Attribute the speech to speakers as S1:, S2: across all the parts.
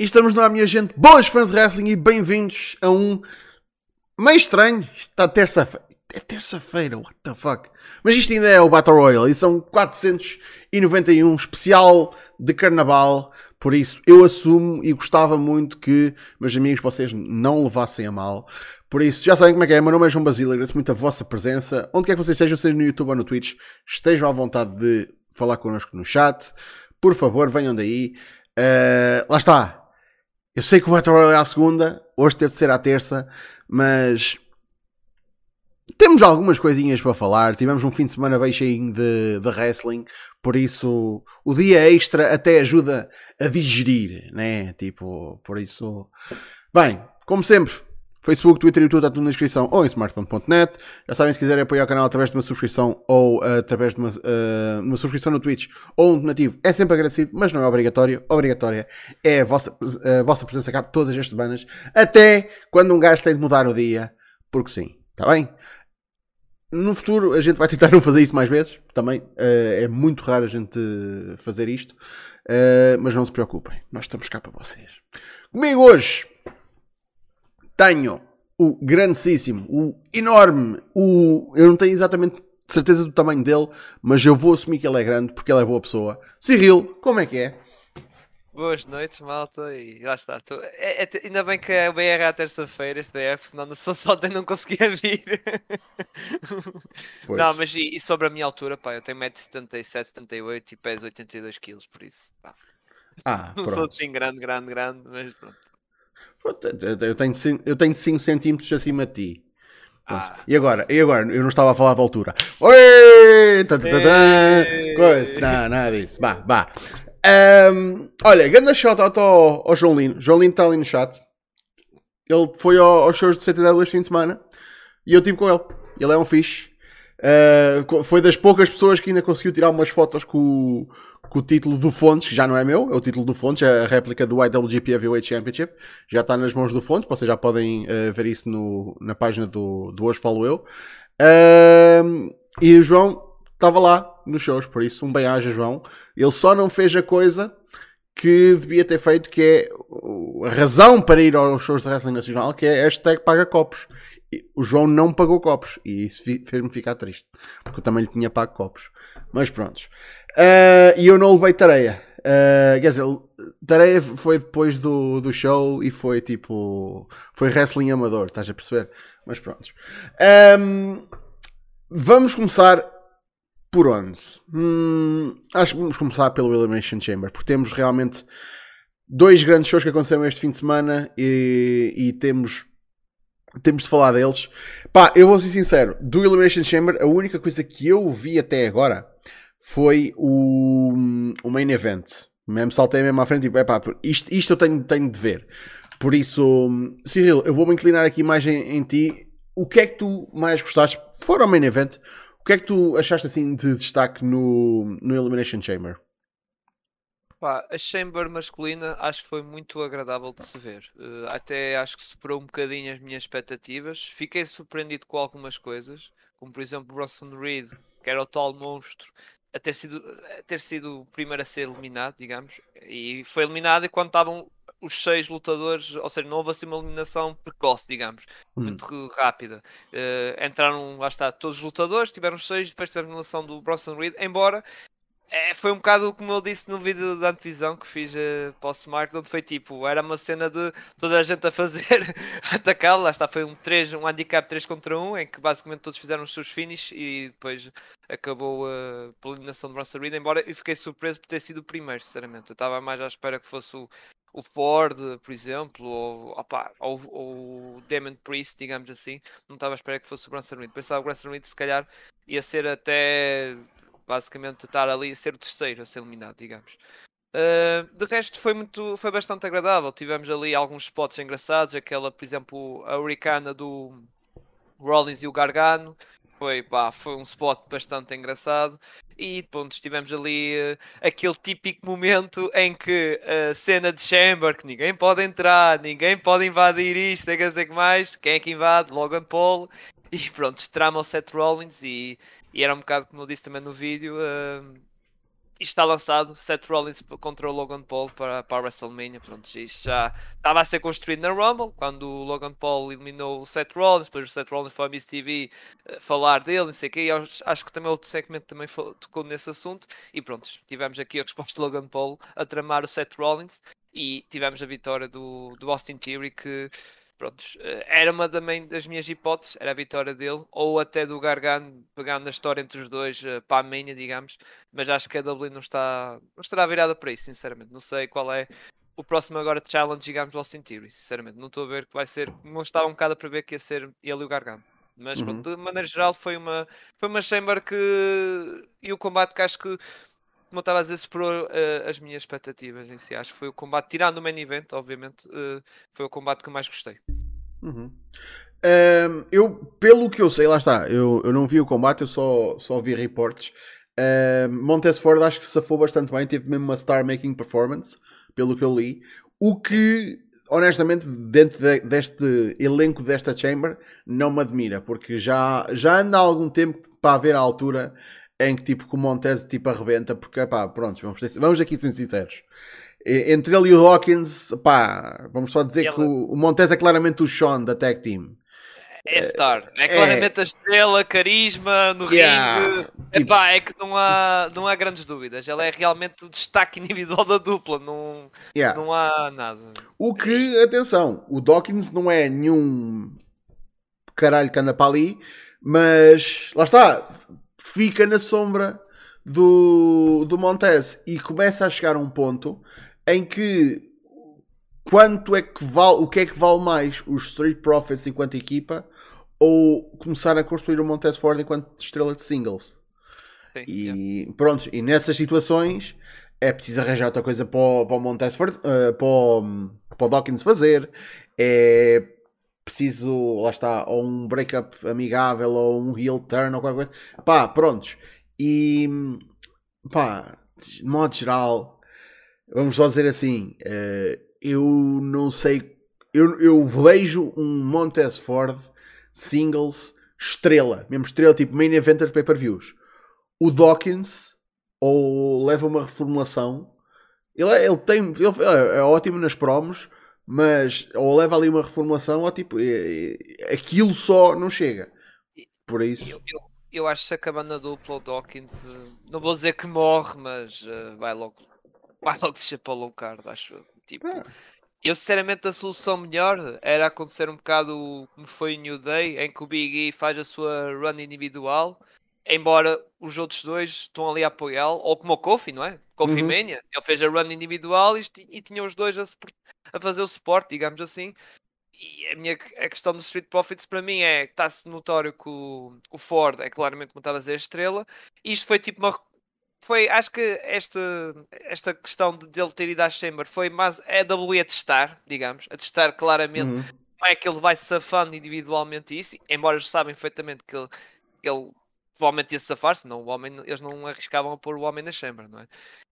S1: E estamos lá, minha gente, boas fãs de wrestling e bem-vindos a um meio estranho. Está terça-feira. É terça-feira, what the fuck? Mas isto ainda é o Battle Royale e são 491 especial de carnaval. Por isso, eu assumo e gostava muito que, meus amigos, vocês não levassem a mal. Por isso, já sabem como é que é. Meu nome é João Basílio, agradeço muito a vossa presença. Onde quer que vocês estejam, seja no YouTube ou no Twitch, estejam à vontade de falar connosco no chat. Por favor, venham daí. Uh, lá está. Eu sei que o Battle Royale é à segunda, hoje teve de ser à terça, mas temos algumas coisinhas para falar. Tivemos um fim de semana bem cheio de, de wrestling, por isso o dia extra até ajuda a digerir, né? Tipo, por isso. Bem, como sempre, Facebook, Twitter e YouTube está tudo na descrição ou em smartphone.net. Já sabem, se quiserem apoiar o canal através de uma subscrição ou uh, através de uma, uh, uma, subscrição no Twitch ou um donativo, é sempre agradecido, mas não é obrigatório. Obrigatória é a vossa, a vossa presença cá todas as semanas, até quando um gajo tem de mudar o dia, porque sim, está bem? No futuro a gente vai tentar não fazer isso mais vezes, também uh, é muito raro a gente fazer isto, mas não se preocupem, nós estamos cá para vocês. Comigo hoje tenho o grandíssimo, o enorme, o. Eu não tenho exatamente certeza do tamanho dele, mas eu vou assumir que ele é grande porque ele é boa pessoa. Cyril, como é que é?
S2: Boas noites, malta, e lá está. Tô... É, é, ainda bem que é o BR é à terça-feira, este BR, senão não sou só ontem não conseguia vir. não, mas e, e, sobre a minha altura, pá, eu tenho 1,77m, 78 e peso 82kg, por isso, pá. Ah, não pronto. sou assim grande, grande, grande, mas pronto.
S1: Eu tenho, eu tenho 5 centímetros acima de ti. Ah. E agora? E agora? Eu não estava a falar de altura. Oi! Coisa. Não, nada disso. Bah, bah. Um, olha, grande shout out ao, ao João Lino. João Lino está ali no chat. Ele foi ao, aos shows de CTW este fim de semana e eu estive com ele. Ele é um fixe. Uh, foi das poucas pessoas que ainda conseguiu tirar umas fotos com, com o título do Fontes, que já não é meu, é o título do Fontes, é a réplica do IWGP Heavyweight Championship, já está nas mãos do Fontes, vocês já podem uh, ver isso no, na página do, do Hoje Falo Eu. Uh, e o João estava lá nos shows, por isso um bem-aja, João. Ele só não fez a coisa que devia ter feito, que é a razão para ir aos shows de wrestling nacional, que é hashtag paga copos. O João não pagou copos e isso fez-me ficar triste, porque eu também lhe tinha pago copos. Mas prontos. Uh, e eu não levei tareia. Uh, quer dizer, tareia foi depois do, do show e foi tipo. Foi wrestling amador, estás a perceber? Mas pronto. Um, vamos começar por onde? Hum, acho que vamos começar pelo Elimination Chamber, porque temos realmente dois grandes shows que aconteceram este fim de semana e, e temos. Temos de falar deles. Pá, eu vou ser sincero, do Elimination Chamber, a única coisa que eu vi até agora foi o, o main event. Mesmo saltei mesmo à frente e epá, isto, isto eu tenho, tenho de ver. Por isso, Cyril, eu vou-me inclinar aqui mais em, em, ti. O que é que tu mais gostaste, fora o main event, o que é que tu achaste assim de destaque no, no Elimination Chamber?
S2: Pá, a Chamber masculina acho que foi muito agradável de se ver. Uh, até acho que superou um bocadinho as minhas expectativas. Fiquei surpreendido com algumas coisas, como por exemplo o Bronson Reed, que era o tal monstro, a ter sido, a ter sido o primeiro a ser eliminado, digamos, e foi eliminado e quando estavam os seis lutadores, ou seja, não houve assim uma eliminação precoce, digamos, hum. muito rápida. Uh, entraram, lá está, todos os lutadores, tiveram os seis, depois tiveram a eliminação do Bronson Reed, embora é, foi um bocado como eu disse no vídeo da antevisão que fiz uh, para o SmartDome, foi tipo, era uma cena de toda a gente a fazer atacá-lo, lá está, foi um, 3, um handicap 3 contra 1, em que basicamente todos fizeram os seus finishes e depois acabou uh, pela eliminação de Bronson Reed, embora eu fiquei surpreso por ter sido o primeiro, sinceramente, eu estava mais à espera que fosse o, o Ford, por exemplo, ou, opa, ou, ou o Demon Priest, digamos assim, não estava à espera que fosse o Bronson Reed, pensava que o Bronson Reed se calhar ia ser até basicamente estar ali a ser o terceiro a ser eliminado, digamos. Uh, de resto foi muito foi bastante agradável tivemos ali alguns spots engraçados aquela por exemplo a Hurricane do Rollins e o Gargano foi, pá, foi um spot bastante engraçado e pontos tivemos ali uh, aquele típico momento em que a uh, cena de Chamber que ninguém pode entrar, ninguém pode invadir isto, quer dizer que mais, quem é que invade? Logan Paul e pronto, trama o Seth Rollins e e era um bocado como eu disse também no vídeo. Uh, isto está lançado, Seth Rollins contra o Logan Paul para, para a WrestleMania, pronto, isto já estava a ser construído na Rumble, quando o Logan Paul eliminou o Seth Rollins, depois o Seth Rollins foi à Miss TV uh, falar dele, não sei o quê, acho que também outro segmento também tocou nesse assunto, e pronto, tivemos aqui a resposta de Logan Paul a tramar o Seth Rollins, e tivemos a vitória do, do Austin Theory, que pronto, eh, era uma também das minhas hipóteses, era a vitória dele, ou até do Gargano pegando na história entre os dois uh, para a manha, digamos, mas acho que a W não está não estará virada para isso, sinceramente. Não sei qual é o próximo agora challenge, digamos, do Austin Theory, sinceramente. Não estou a ver que vai ser, não estava um bocado a prever que ia ser ele e o Gargano. Mas uhum. pronto, de maneira geral foi uma, foi uma chamber que e o combate que acho que como eu estava a dizer, superou uh, as minhas expectativas em si. Acho que foi o combate, tirando o main event, obviamente, uh, foi o combate que mais gostei.
S1: Uhum. Um, eu, pelo que eu sei, lá está, eu, eu não vi o combate, eu só, só vi reportes. Um, Montez Ford acho que se safou bastante bem, teve mesmo uma star making performance, pelo que eu li. O que, honestamente, dentro de, deste elenco desta Chamber, não me admira, porque já, já anda há algum tempo para haver a altura em que tipo que o Montez tipo arrebenta, porque pá, pronto, vamos, vamos aqui ser sinceros. Entre ele e o Dawkins, pá, vamos só dizer ele... que o, o Montez é claramente o Sean da tag team.
S2: É star, é, é claramente a estrela, carisma no yeah, ringue. Tipo... Epá, é que não há, não há grandes dúvidas. Ele é realmente o destaque individual da dupla, não, yeah. não há nada.
S1: O que, atenção, o Dawkins não é nenhum caralho que anda para ali, mas lá está, fica na sombra do, do Montez e começa a chegar a um ponto em que quanto é que vale, o que é que vale mais os Street Profits enquanto equipa ou começar a construir o Montez Ford enquanto estrela de singles. Sim, e pronto, e nessas situações é preciso arranjar outra coisa para o, para o Montez Ford, uh, para, o, para o Dawkins fazer. É preciso, lá está, ou um breakup amigável, ou um heel turn, ou qualquer coisa. Pá, prontos. E, pá, de modo geral, vamos só dizer assim, uh, eu não sei, eu, eu vejo um Montez Ford singles estrela, mesmo estrela, tipo main event de pay-per-views. O Dawkins, ou leva uma reformulação, ele, é, ele tem, ele é, é ótimo nas promos, mas ou leva ali uma reformulação ou tipo aquilo só não chega. Por isso.
S2: Eu, eu, eu acho que se acabando a dupla o Dawkins eh, não vou dizer que morre mas uh, vai logo vai logo descer para o low card acho tipo é. eu sinceramente a solução melhor era acontecer um bocado como foi o New Day em que o Big E faz a sua run individual embora os outros dois estão ali a apoiá-lo, ou como o Kofi, não é? Kofi uhum. Mania, ele fez a run individual e, e tinha os dois a, a, fazer o suporte, digamos assim. E a minha a questão dos Street Profits para mim é que está-se notório que o, o, Ford é claramente, como estava a dizer, a estrela. E isto foi tipo uma. Foi, acho que esta, esta questão de dele ter ido à Chamber foi mais é a WWE a testar, digamos, a testar claramente uhum. como é que ele vai safando individualmente isso, embora sabem perfeitamente que ele, que ele provavelmente ia safar, senão o homem, eles não arriscavam a pôr o homem na Chamber, não é?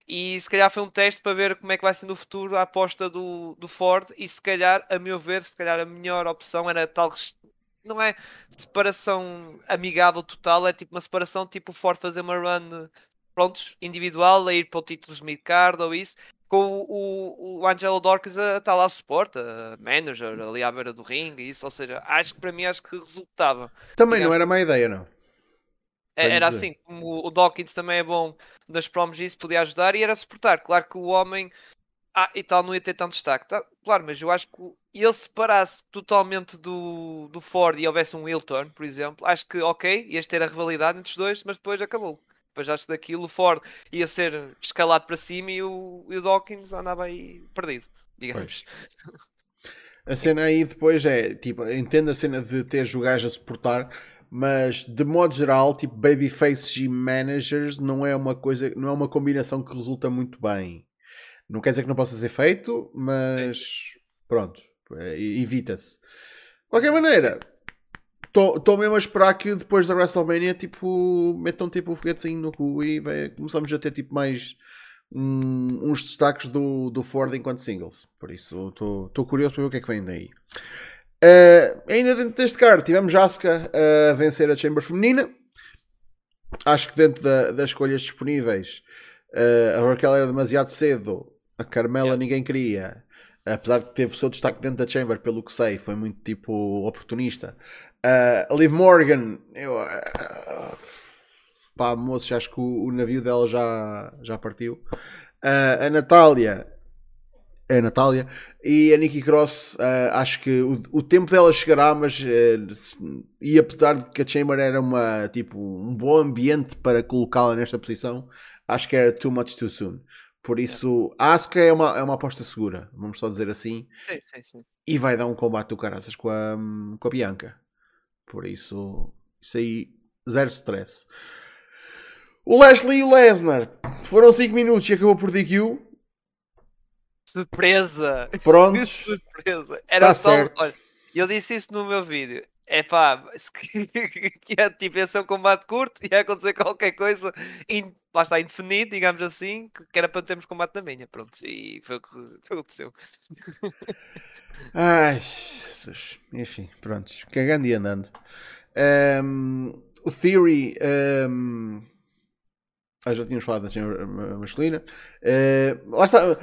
S2: E se calhar foi um teste para ver como é que vai ser no futuro a aposta do, do Ford e se calhar, a meu ver, se calhar a melhor opção era tal não é separação amigável total, é tipo uma separação tipo o Ford fazer uma run prontos, individual, a ir para o título de midcard ou isso, com o, o, o Angelo Dorcas a estar lá a suporte, a manager ali à beira do ringue, isso, ou seja, acho que para mim acho que resultava.
S1: Também não era má ideia, não.
S2: É, era assim, como o Dawkins também é bom nas promos isso, podia ajudar e era suportar. Claro que o homem ah, e tal não ia ter tanto destaque. Tá, claro, mas eu acho que ele se parasse totalmente do, do Ford e houvesse um Wilton, por exemplo, acho que ok, ias ter a rivalidade entre os dois, mas depois acabou. Depois acho que daquilo o Ford ia ser escalado para cima e o, e o Dawkins andava aí perdido, digamos. Pois.
S1: A cena aí depois é, tipo, entendo a cena de ter o gajo a suportar, mas de modo geral, tipo babyfaces e managers não é uma coisa, não é uma combinação que resulta muito bem. Não quer dizer que não possa ser feito, mas pronto, é, evita-se. De qualquer maneira, estou mesmo a esperar que depois da WrestleMania tipo, metam tipo o foguetezinho no cu e vai, começamos a ter tipo mais um, uns destaques do, do Ford enquanto singles. Por isso estou curioso para ver o que é que vem daí. Uh, ainda dentro deste card tivemos Asuka a vencer a Chamber feminina. Acho que dentro da, das escolhas disponíveis Uh, a Raquel era demasiado cedo. A Carmela yeah. ninguém queria. Apesar de ter o seu destaque dentro da Chamber, pelo que sei, foi muito tipo oportunista. Uh, a Liv Morgan, eu. Uh, pá, moço, acho que o, o, navio dela já, já partiu. A Natália, a Natália e a Nikki Cross, uh, acho que o, o, tempo dela chegará, mas uh, e apesar de que a Chamber era uma, tipo, um bom ambiente para colocá-la nesta posição, acho que era too much too soon. Por isso, acho que é uma, é uma aposta segura, vamos só dizer assim.
S2: Sim, sim, sim.
S1: E vai dar um combate do caraças com a, com a Bianca. Por isso, isso aí, zero stress. O Leslie e o Lesnar foram 5 minutos e acabou por DQ.
S2: Surpresa!
S1: Pronto.
S2: Que surpresa! Era tá só. Certo. Olha, eu disse isso no meu vídeo. É pá, que é tipo, esse é um combate curto e ia acontecer qualquer coisa, in, lá está, indefinido, digamos assim, que era para termos combate na minha. Pronto, e foi o que aconteceu.
S1: Ai, Jesus. Enfim, pronto, cagando e andando. Um, o Theory. Um, ah, já tínhamos falado da senhora masculina. Uh, lá está,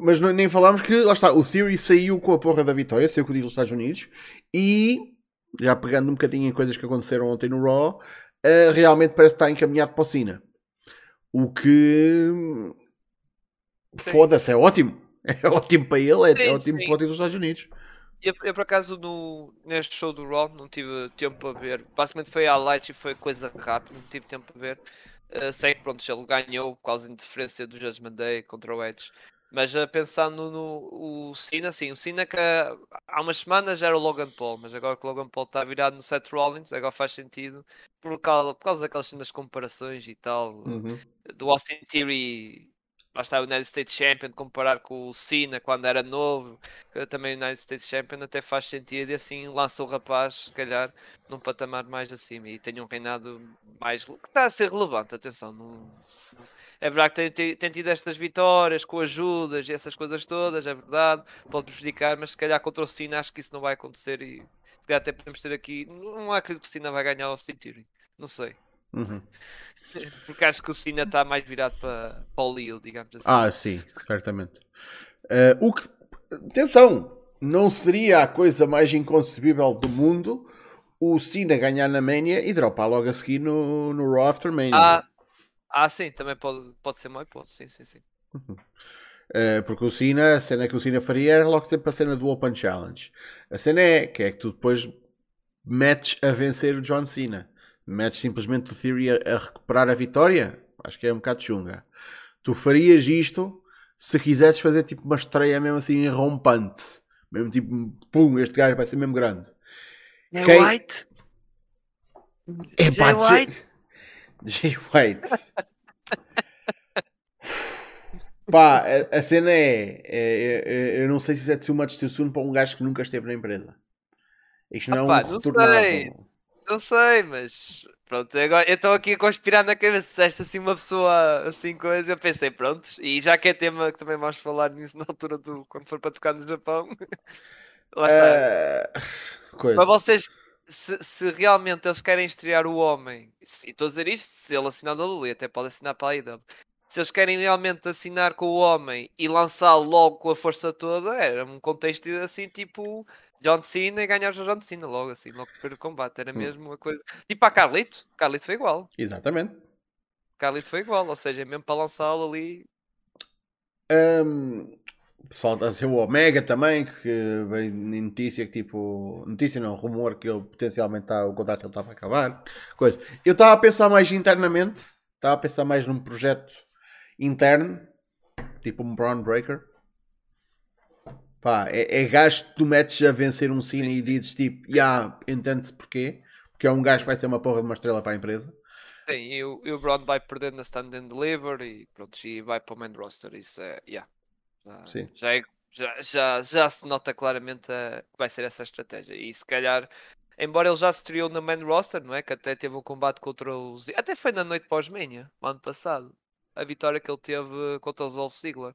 S1: mas nem falámos que lá está, o Theory saiu com a porra da vitória, saiu com o título dos Estados Unidos e já pegando um bocadinho em coisas que aconteceram ontem no Raw, uh, realmente parece estar encaminhado para o Cena. O que foda-se, é ótimo. É ótimo para ele, é, sim, é ótimo sim. para o título dos Estados Unidos.
S2: Eu, eu, por acaso no, neste show do Raw não tive tempo para ver. Basicamente foi highlights e foi coisa rápida, não tive tempo para ver. Uh, sei que pronto, ele ganhou por causa da interferência do Judgment Day contra o Edge. Mas uh, pensando no o Cena, sim, o Cena que há umas semanas era o Logan Paul, mas agora que o Logan Paul está virado no Seth Rollins, agora faz sentido por causa, por causa daquelas cenas comparações e tal. Uhum. Do Austin Theory lá está o United States Champion, comparar com o Cena quando era novo, também o United States Champion até faz sentido e assim lança o rapaz, se calhar, num patamar mais acima e tem um reinado mais que está a ser relevante, atenção, não, é verdade que tem, tem, tido estas vitórias com ajudas e essas coisas todas, é verdade, pode prejudicar, mas se calhar contra o Cena acho que isso não vai acontecer e se calhar até podemos ter aqui, não acredito que o Cena vai ganhar o Theory, não sei.
S1: Uhum.
S2: Porque acho que o Cena está mais virado para, para o Lille, digamos assim.
S1: Ah, sim, certamente. Uh, o que... Atenção! Não seria a coisa mais inconcebível do mundo o Cena ganhar na Mania e dropar logo a seguir no, no Raw After Mania.
S2: Ah, ah, sim, também pode, pode ser uma hipótese, sim, sim, sim.
S1: Uhum. Uh, porque o Cena, a cena que o Cena faria era logo sempre a cena do Open Challenge. A cena é que é que tu depois metes a vencer o John Cena metes simplesmente o Theory a, a, recuperar a vitória, acho que é um bocado chunga. Tu farias isto se quisesses fazer tipo uma estreia mesmo assim rompante. Mesmo tipo, pum, este gajo vai ser mesmo grande.
S2: Jay Quem... White?
S1: É Jay White? Jay White. Pá, a, a cena é, é, é, Eu não sei se isso é too much too soon para um gajo que nunca esteve na empresa. Isto não é um retornado.
S2: Não sei, mas pronto, agora eu estou aqui a conspirar na cabeça. Se esta assim uma pessoa assim coisa, eu pensei, pronto, e já que é tema que também vamos falar nisso na altura do quando for para tocar no Japão, lá está. Uh, Para vocês, se, se, realmente eles querem estrear o homem, e estou a dizer isto, se ele assinar da Luli, até pode assinar para a IW. Se eles querem realmente assinar com o homem e lançá-lo logo com a força toda, era um contexto assim tipo John Cena e ganhar o John Cena logo assim, logo pelo combate. Era hum. mesmo uma coisa. Tipo a Carlito, Carlito foi igual.
S1: Exatamente.
S2: Carlito foi igual, ou seja, mesmo para lançá-lo ali.
S1: Um, o pessoal está a ser o Omega também, que vem notícia que tipo. Notícia não, rumor que ele potencialmente está, o contrato ele estava a acabar. Coisa. Eu estava a pensar mais internamente, estava a pensar mais num projeto interno, tipo um Brown Breaker Pá, é, é gajo que tu metes a vencer um cine e dizes tipo, já, yeah, entende-se porquê? Porque é um gajo que vai ser uma porra de uma estrela para a empresa.
S2: Sim, e o, e o Brown vai perder na stand and deliver e pronto, e vai para o main roster. Isso é, yeah. já, Sim. Já, é, já, já, já se nota claramente a, que vai ser essa estratégia. E se calhar, embora ele já se estreou no main roster, não é? Que até teve um combate contra os. Até foi na noite pós-Mania, ano passado. A vitória que ele teve contra os Wolf Ziggler.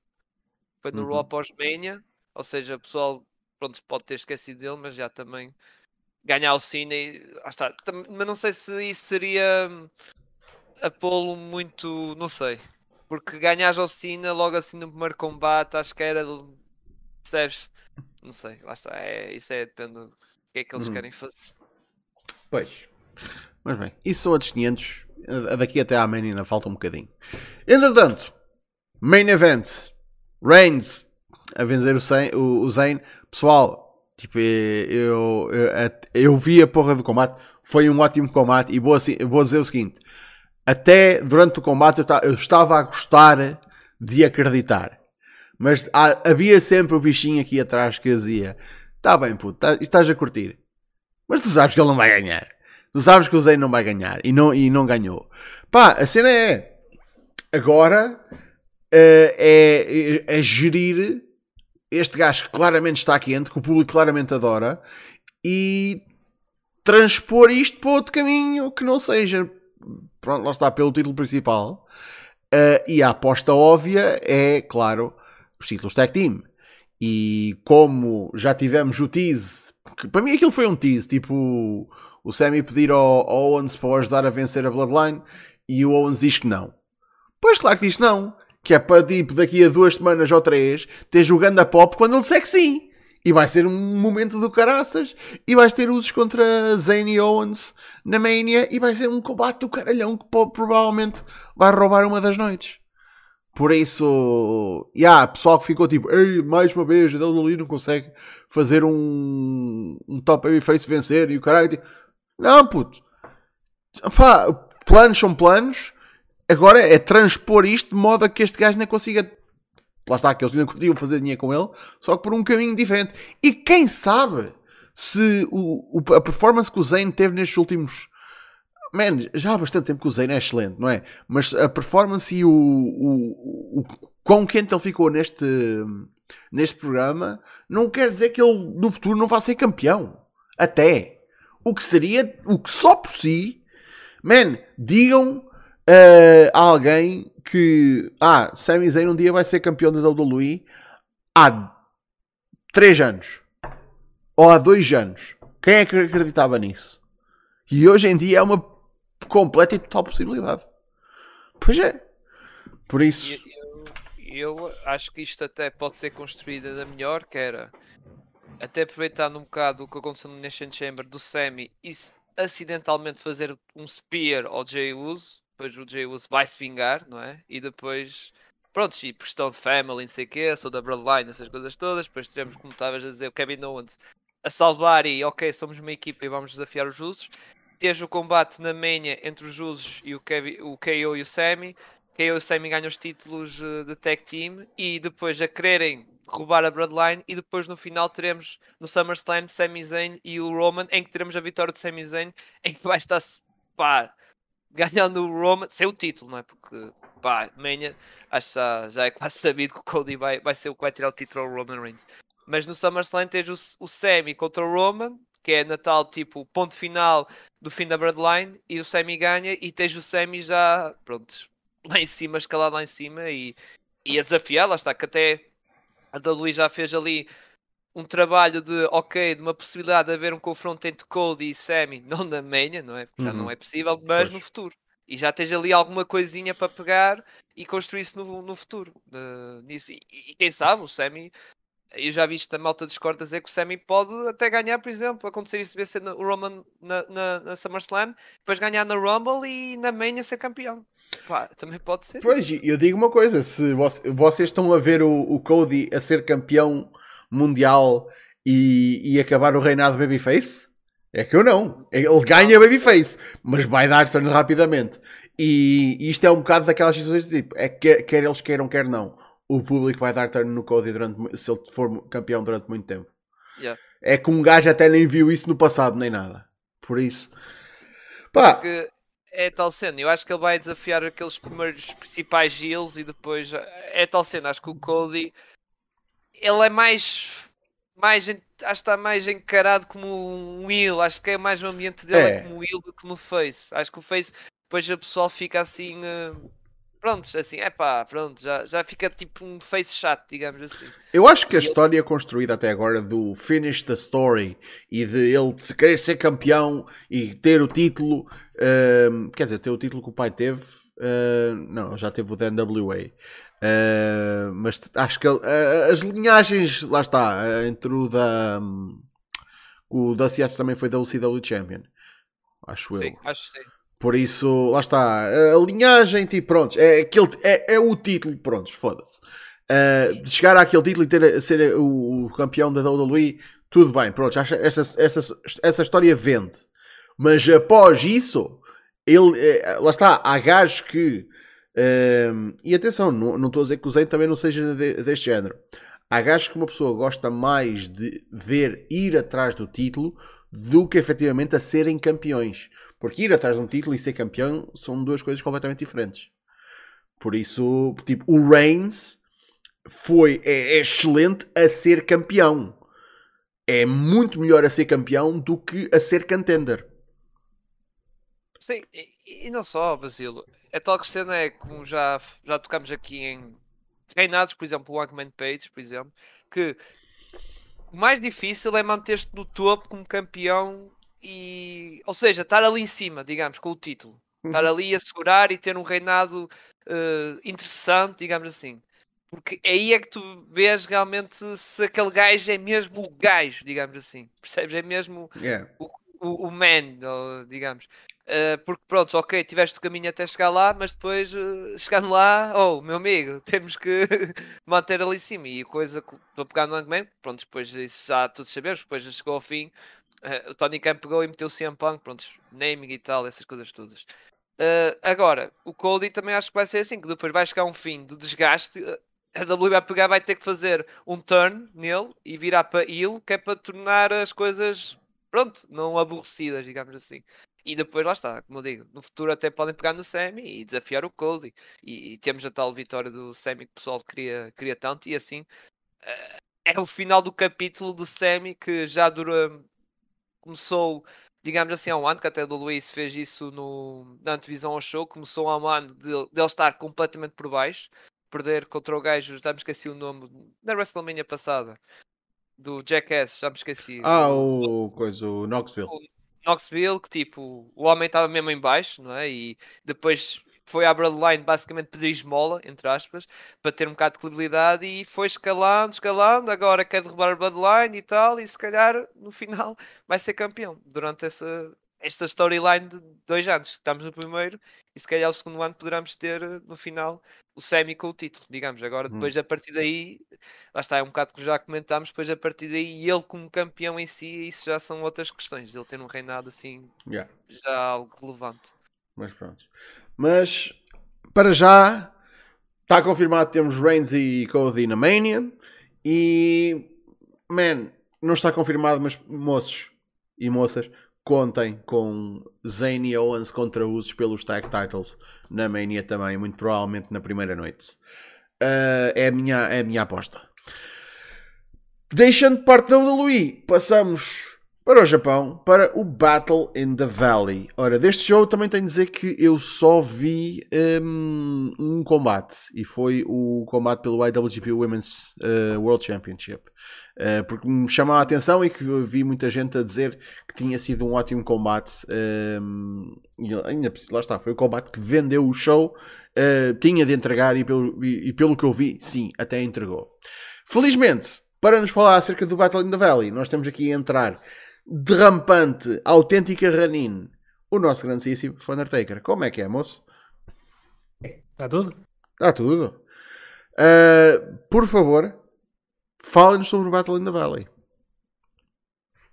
S2: Foi no uhum. Raw pós-Mania ou seja, o pessoal pronto, pode ter esquecido dele, mas já também ganhar o Cine. Ah, está. Mas não sei se isso seria hum, a pô-lo muito. Não sei. Porque ganhas ao Cena logo assim no primeiro combate, acho que era. Percebes? Não sei, lá está. É, isso é, depende do que é que eles uhum. querem fazer.
S1: Pois. Mas bem, isso são outros 500. Daqui até à main ainda falta um bocadinho. Entretanto, main event. Reigns a vencer o, o, o Zayn. Pessoal, tipo, eu, eu, eu, vi a porra do combate. Foi um ótimo combate. E vou, assim, vou dizer o seguinte: até durante o combate eu estava a gostar de acreditar. Mas havia sempre o bichinho aqui atrás que dizia: Tá bem, puto, tá, estás a curtir. Mas tu sabes que ele não vai ganhar. Tu sabes que o Zayn não vai ganhar. E não, e não ganhou. Pá, a cena é. Agora uh, é, é, é gerir este gajo que claramente está quente, que o público claramente adora, e transpor isto para outro caminho que não seja. Pronto, lá está, pelo título principal. Uh, e a aposta óbvia é, claro, os títulos Tag Team. E como já tivemos o tease, que para mim aquilo foi um tease, tipo o Sammy pedir ao, ao Owens para ajudar a vencer a Bloodline e o Owens diz que não. Pois claro que diz não. Que é para tipo, daqui a duas semanas ou três ter jogando a pop quando ele que sim. E vai ser um momento do caraças. E vais ter usos contra Zayn e Owens na Mania. E vai ser um combate do caralhão que provavelmente vai roubar uma das noites. Por isso, yeah, pessoal que ficou tipo, Ei, mais uma vez, a WWE não consegue fazer um, um top babyface vencer e o caralho. Tipo, não, puto. Pá, planos são planos. Agora é transpor isto de modo a que este gajo nem consiga. Lá está, que eles ainda consigam fazer dinheiro com ele, só que por um caminho diferente. E quem sabe se o, o a performance que o Zayn teve nestes últimos Man, já há bastante tempo que o Zayn é excelente, não é? Mas a performance e o, o, o, quão quente ele ficou neste, neste programa não quer dizer que ele no futuro não vá ser campeão. Até. O que seria, o que só por si, man, digam uh, alguém que, ah, Sami Zayn um dia vai ser campeão da WWE há 3 anos ou há 2 anos. Quem é que acreditava nisso? E hoje em dia é uma completa e total possibilidade. Pois é. Por isso.
S2: Eu, eu, acho que isto até pode ser construído da melhor, que era até aproveitando um bocado o que aconteceu no Nation Chamber do Semi e acidentalmente fazer um spear ao Jay Uso, depois o Jay Uso vai se vingar, não é? E depois, pronto, e por questão de family, não sei o quê, sou da Bloodline, essas coisas todas, depois teremos, como estavas a dizer, o Kevin Owens a salvar e ok, somos uma equipa e vamos desafiar os Usos teres o combate na manha entre os Usos e o, Kevin, o KO e o Sammy. KO e o Sammy ganham os títulos uh, de tag team e depois a quererem roubar a Bloodline e depois no final teremos no SummerSlam Sami Zayn e o Roman em que teremos a vitória de Sami Zayn em que vai estar pá, ganhando o Roman sem o título, não é? Porque pá, Mania acho já, já é quase sabido que o Cody vai, vai ser o que vai tirar o título ao Roman Reigns. Mas no SummerSlam tens o, o Sammy contra o Roman que é Natal, tipo, ponto final do fim da Bloodline, e o Sammy ganha, e tens o Sammy já, pronto, lá em cima, escalado lá em cima, e, e a desafiar, lá está, que até a WWE já fez ali um trabalho de, ok, de uma possibilidade de haver um confronto entre Cody e Sammy, não na Mania, não é? Já uhum. não é possível, mas pois. no futuro. E já tens ali alguma coisinha para pegar e construir isso no, no futuro. Uh, nisso. E, e, quem sabe, o Sammy eu já vi isto da malta Discord dizer que o Sammy pode até ganhar, por exemplo, acontecer isso ser o Roman na, na, na, SummerSlam, depois ganhar na Rumble e na Mania ser campeão. Pá, também pode ser.
S1: Pois, eu digo uma coisa: se vocês estão a ver o, o Cody a ser campeão mundial e, e acabar o reinado Babyface, é que eu não. Ele ganha Babyface, mas vai dar turno rapidamente. E, e isto é um bocado daquelas situações de tipo: é que, quer eles queiram, quer não o público vai dar turn no Cody durante, se ele for campeão durante muito tempo.
S2: Yeah.
S1: É que um gajo até nem viu isso no passado, nem nada. Por isso, pá.
S2: Porque é tal cena, eu acho que ele vai desafiar aqueles primeiros principais heels e depois é tal cena. Acho que o Cody ele é mais, mais acho que está mais encarado como um heel. Acho que é mais o ambiente dele é. como um heel do que no Face. Acho que o Face depois o pessoal fica assim. Uh pronto, assim, é pá, pronto, já, já fica tipo um face chato, digamos assim.
S1: Eu acho que a história construída até agora do finish the story e de ele querer ser campeão e ter o título, um, quer dizer, ter o título que o pai teve, Uh, não, já teve o da NWA. Uh, mas acho que uh, as linhagens, lá está, entre o da. Um, o da CS também foi da UCW Champion. Acho
S2: sim,
S1: eu.
S2: Acho sim.
S1: Por isso, lá está. A linhagem, tipo, pronto, é, aquele, é, é o título, pronto, foda-se. Uh, chegar àquele título e ter, ser o, o campeão da WWE, tudo bem, pronto, essa, essa, essa história vende. Mas após isso, ele, eh, lá está, há gajos que. E atenção, não, estou a dizer que o Zen também não seja de, deste género. Há gajos que uma pessoa gosta mais de ver ir atrás do título do que efetivamente a serem campeões. Porque ir atrás de um título e ser campeão são duas coisas completamente diferentes. Por isso, tipo, o Reigns foi, é, é excelente a ser campeão. É muito melhor a ser campeão do que a ser contender.
S2: Sim, e, e não só, Basilo. A tal questão é, como já, já tocamos aqui em reinados, por exemplo, o One Page, por exemplo, que o mais difícil é manter-te no topo como campeão e, ou seja, estar ali em cima, digamos, com o título. Uhum. Estar ali a segurar e ter um reinado uh, interessante, digamos assim. Porque aí é que tu vês realmente se aquele gajo é mesmo o gajo, digamos assim. Percebes? É mesmo
S1: yeah.
S2: o, o, o man, digamos. Uh, porque pronto, ok, tiveste o caminho até chegar lá, mas depois uh, chegando lá, oh meu amigo, temos que manter ali em cima. E coisa, estou a pegar no argumento, pronto, depois isso já todos sabemos, depois chegou ao fim, Uh, o Tony Khan pegou e meteu o CM Punk, pronto, naming e tal, essas coisas todas. Agora, o Cody também acho que vai ser assim, que depois vai chegar um fim do desgaste, a WWE vai pegar, vai ter que fazer um turn nele e virar para ele, que é para tornar as coisas, pronto, não aborrecidas, digamos assim. E depois lá está, como eu digo, no futuro até podem pegar no Sammy e desafiar o Cody. E, e temos a tal vitória do Sammy que o pessoal queria, queria tanto, e assim uh, é o final do capítulo do Sammy que já dura começou, digamos assim, há um ano, que até o Luís fez isso no, na antevisão ao show, começou há um ano de, de ele estar completamente por baixo, perder contra o gajo, já me esqueci o nome, na WrestleMania passada, do Jackass, já me esqueci.
S1: Ah, o, o coisa, o Knoxville. O
S2: Knoxville, que tipo, o homem estava mesmo em baixo, não é? E depois foi à Bloodline basicamente pedir esmola, entre aspas, para ter um bocado de credibilidade e foi escalando, escalando, agora quer derrubar a Bloodline e tal, e se calhar no final vai ser campeão durante essa, esta storyline de dois anos. Estamos no primeiro e se calhar o segundo ano poderemos ter no final o semi com o título, digamos. Agora, hum. depois hum. a partir daí, lá está, é um bocado que já comentámos, depois a partir daí, ele como campeão em si, isso já são outras questões, ele ter um reinado assim,
S1: yeah.
S2: já algo relevante.
S1: Mas pronto. Mas para já está confirmado que temos Reigns e Cody na Mania. E man, não está confirmado, mas moços e moças, contem com Zayn Owens contra usos pelos tag titles na Mania também, muito provavelmente na primeira noite. Uh, é, a minha, é a minha aposta. Deixando parte da WWE, passamos para o Japão, para o Battle in the Valley. Ora, deste show também tenho de dizer que eu só vi um, um combate e foi o combate pelo IWGP Women's uh, World Championship. Uh, porque me chamou a atenção e que vi muita gente a dizer que tinha sido um ótimo combate. Um, e lá está, foi o combate que vendeu o show, uh, tinha de entregar e pelo, e, e pelo que eu vi, sim, até entregou. Felizmente, para nos falar acerca do Battle in the Valley, nós temos aqui a entrar derrampante, autêntica Ranin, o nosso grandíssimo Undertaker. Como é que é, moço?
S3: Está tudo?
S1: Está tudo. Uh, por favor, fala-nos sobre o Battle in the Valley.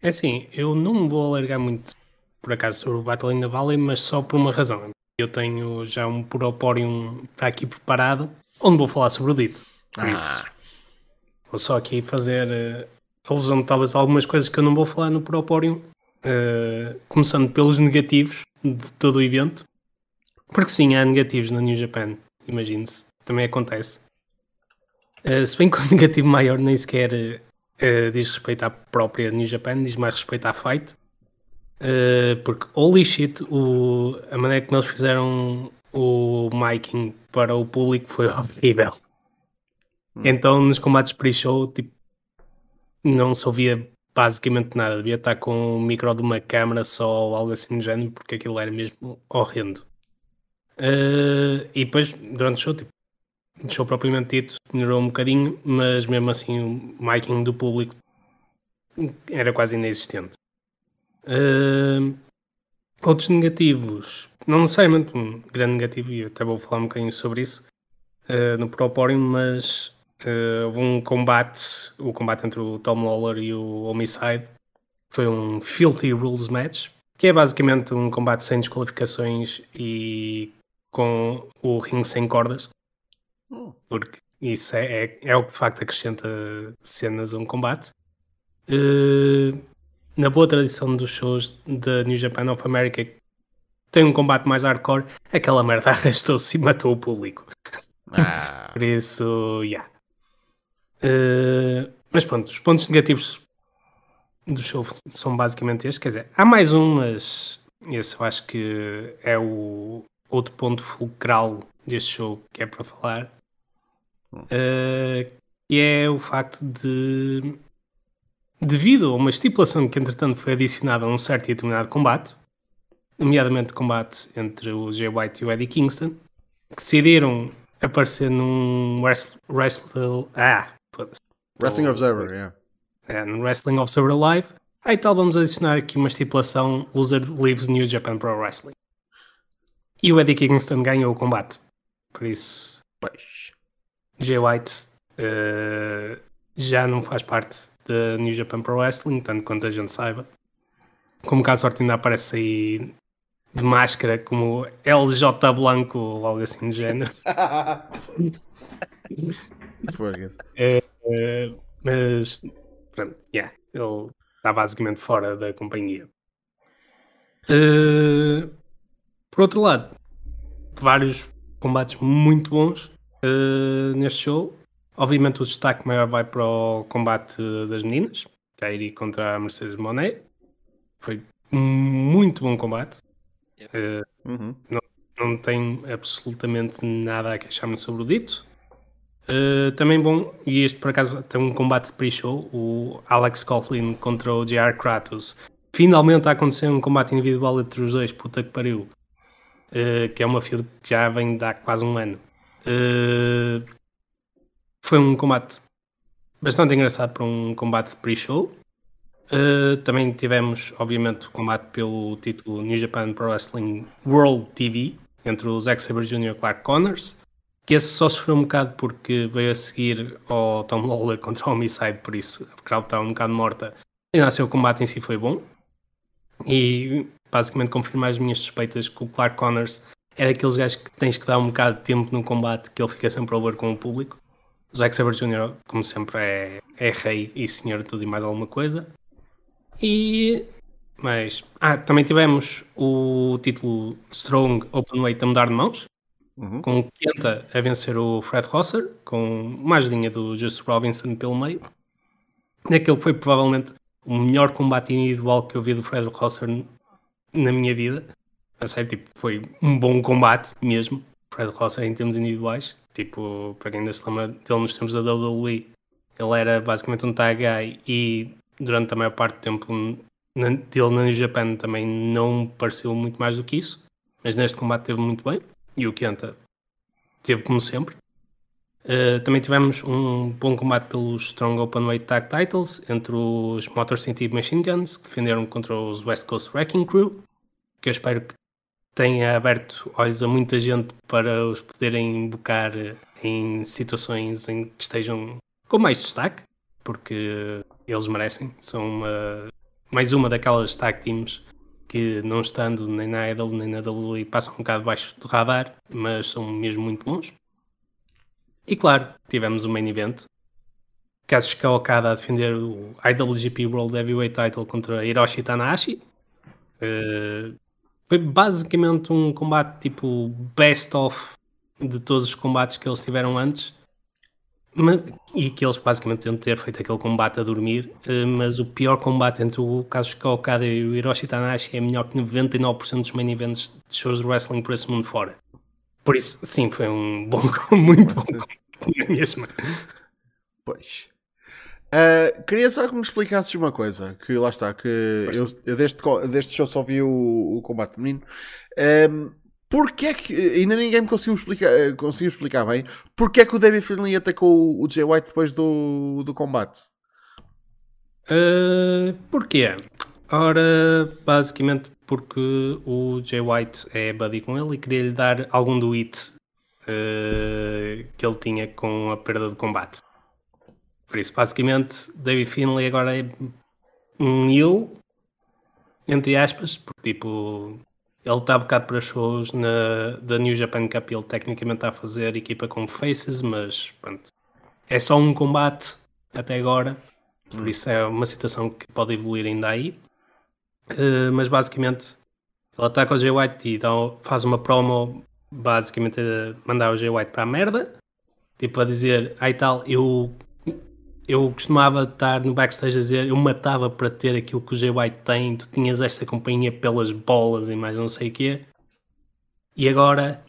S3: É assim, eu não vou alargar muito, por acaso, sobre o Battle in the Valley, mas só por uma razão. Eu tenho já um Puroporium para aqui preparado, onde vou falar sobre o dito. Por ah. isso, vou só aqui fazer uh, alusão talvez a algumas coisas que eu não vou falar no Proporium, uh, começando pelos negativos de todo o evento, porque sim, há negativos na New Japan, imagine-se, também acontece. Uh, se bem que o negativo maior nem sequer uh, diz respeito à própria New Japan, diz mais respeito à Fight, porque holy shit, o, a maneira como eles fizeram o miking para o público foi horrível. Hum. Então nos combates pre-show, tipo, não se ouvia basicamente nada. Devia estar com o micro de uma câmera só ou algo assim do género, porque aquilo era mesmo horrendo. Uh, e depois, durante o show, tipo, o show propriamente dito melhorou um bocadinho, mas mesmo assim o miking do público era quase inexistente. Uh, outros negativos, não necessariamente um grande negativo, e até vou falar um bocadinho sobre isso uh, no Proporium, mas uh, houve um combate, o combate entre o Tom Lawler e o Homicide, foi um Filthy Rules Match, que é basicamente um combate sem desqualificações e com o ringue sem cordas, hum. porque isso é, é, é, o que de facto acrescenta cenas a um combate. Uh, na boa tradição dos shows da New Japan of America, tem um combate mais hardcore, aquela merda arrastou-se e matou o público. Ah. Por isso, yeah. Uh, mas pronto, os pontos negativos do show são basicamente estes. Quer dizer, há mais um, mas esse eu acho que é o outro ponto fulcral deste show que é para falar. Uh, que é o facto de, devido a uma estipulação que entretanto foi adicionada a um certo e determinado combate, nomeadamente combate entre o Jay White e o Eddie Kingston, decidiram aparecer num wrestle, ah,
S1: Wrestling Observer, yeah.
S3: É, no Wrestling Observer Live. Aí tal, vamos adicionar aqui uma estipulação: Loser leaves New Japan Pro Wrestling. E o Eddie Kingston ganhou o combate. Por isso,
S1: Pois.
S3: Jay White uh, já não faz parte da New Japan Pro Wrestling, tanto quanto a gente saiba. Como caso sorte ainda aparece aí de máscara como LJ Blanco ou algo assim de género. é, é, mas pronto, yeah, ele está basicamente fora da companhia. Uh, por outro lado, vários combates muito bons uh, neste show. Obviamente o destaque maior vai para o combate das meninas, Kairi contra a Mercedes Monet. Foi um muito bom combate. Uh, uhum. não, não tenho absolutamente nada a queixar-me sobre o dito. Uh, também bom, e este por acaso tem um combate de pre-show, o Alex Coughlin contra o JR Kratos. Finalmente a acontecer um combate individual entre os dois, puta que pariu. Uh, que é uma feud que já vem de há quase um ano. Uh, foi um combate bastante engraçado para um combate de pre-show. Uh, também tivemos, obviamente, o combate pelo título New Japan Pro Wrestling World TV entre o Zack Sabre Jr. e Clark Connors que esse só sofreu um bocado porque veio a seguir ao Tom Lawler contra o Homicide, por isso a crowd estava um bocado morta. E assim, o combate em si foi bom. E basicamente confirma as minhas suspeitas que o Clark Connors é daqueles gajos que tens que dar um bocado de tempo no combate que ele fica sempre a ver com o público. O Zack Sabre Jr., como sempre, é, é rei e senhor de tudo e mais alguma coisa. E. Mas. Ah, também tivemos o título Strong Openweight a mudar de mãos. Uhum. com o Kenta a vencer o Fred Rosser, com uma ajudinha do Just Robinson pelo meio. Naquele foi provavelmente o melhor combate individual que eu vi do Fred Rosser na minha vida. A sério, tipo, foi um bom combate mesmo. Fred Rosser em termos individuais. Tipo, para quem ainda se lembra dele nos tempos da WWE, ele era basicamente um tag guy e durante a maior parte do tempo dele na New Japan também não pareceu muito mais do que isso. Mas neste combate teve muito bem e o Kenta teve como sempre. Uh, também tivemos um bom combate pelos Strong Openweight Tag Titles entre os Motor City Machine Guns, que defenderam contra os West Coast Wrecking Crew, que eu espero que tenha aberto olhos a muita gente para os poderem invocar em situações em que estejam com mais destaque, porque eles merecem. São uma, mais uma daquelas tag teams que não estando nem na EW nem na WWE passam um bocado baixo do radar, mas são mesmo muito bons. E claro, tivemos o main event. Kazuchika Okada a defender o IWGP World Heavyweight Title contra Hiroshi Tanahashi. Uh, foi basicamente um combate tipo best of de todos os combates que eles tiveram antes e que eles basicamente tentam ter feito aquele combate a dormir, eh, mas o pior combate entre o Kazuchika Okada e o Hiroshi Tanahashi é melhor que 99% dos main events de shows de wrestling por esse mundo fora. Por isso, sim, foi um bom, muito bom combate mesmo.
S1: Pois. Uh, queria só que me explicasses uma coisa, que lá está, que eu, eu, deste, deste show só vi o, o combate menino. Um, Porquê é que. Ainda ninguém me conseguiu explicar, eh, conseguiu explicar bem. Porquê é que o David Finlay atacou o Jay White depois do, do combate?
S3: Uh, porquê? Ora, basicamente porque o Jay White é buddy com ele e queria lhe dar algum do uh, que ele tinha com a perda de combate. Por isso, basicamente, David Finlay agora é um heel, entre aspas, porque tipo, ele está bocado para shows na, da New Japan Cup ele tecnicamente está a fazer equipa com faces, mas pronto, é só um combate até agora, por hum. isso é uma situação que pode evoluir ainda aí. Uh, mas basicamente ele ataca o Jay White e então faz uma promo basicamente a mandar o Jay White para a merda, tipo a dizer, ai tal, eu eu costumava estar no backstage a dizer eu matava para ter aquilo que o Jay White tem, tu tinhas esta companhia pelas bolas e mais não sei o quê, e agora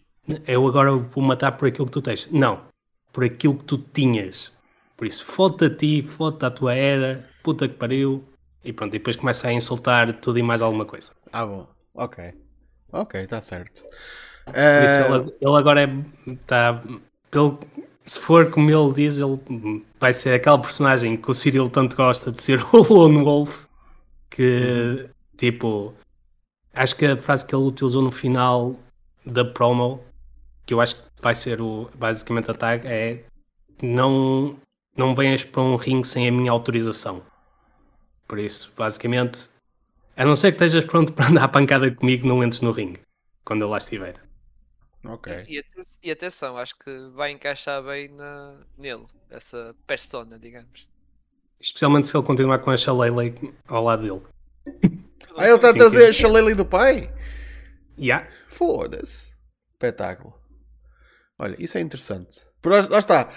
S3: eu agora vou matar por aquilo que tu tens. Não, por aquilo que tu tinhas. Por isso, foda a ti, foda a tua era, puta que pariu, e pronto, e depois começa a insultar tudo e mais alguma coisa.
S1: Ah, bom, ok, ok, está certo.
S3: Por isso, ele, ele agora é, está, pelo, se for como ele diz, ele vai ser aquela personagem que o Cyril tanto gosta de ser o Lone Wolf. Que, uhum. tipo, acho que a frase que ele utilizou no final da promo, que eu acho que vai ser o, basicamente a tag, é: Não, não venhas para um ringue sem a minha autorização. Por isso, basicamente, a não ser que estejas pronto para andar a pancada comigo, não entres no ringue quando eu lá estiver.
S1: Ok.
S2: E, e, atenção, acho que vai encaixar bem na, nele, essa persona, digamos.
S3: Especialmente se ele continuar com a Shalayley ao lado dele.
S1: Ah, ele está a trazer a Shalayley do pai?
S3: Yeah.
S1: Foda-se. Espetáculo. Olha, isso é interessante. Por, lá está.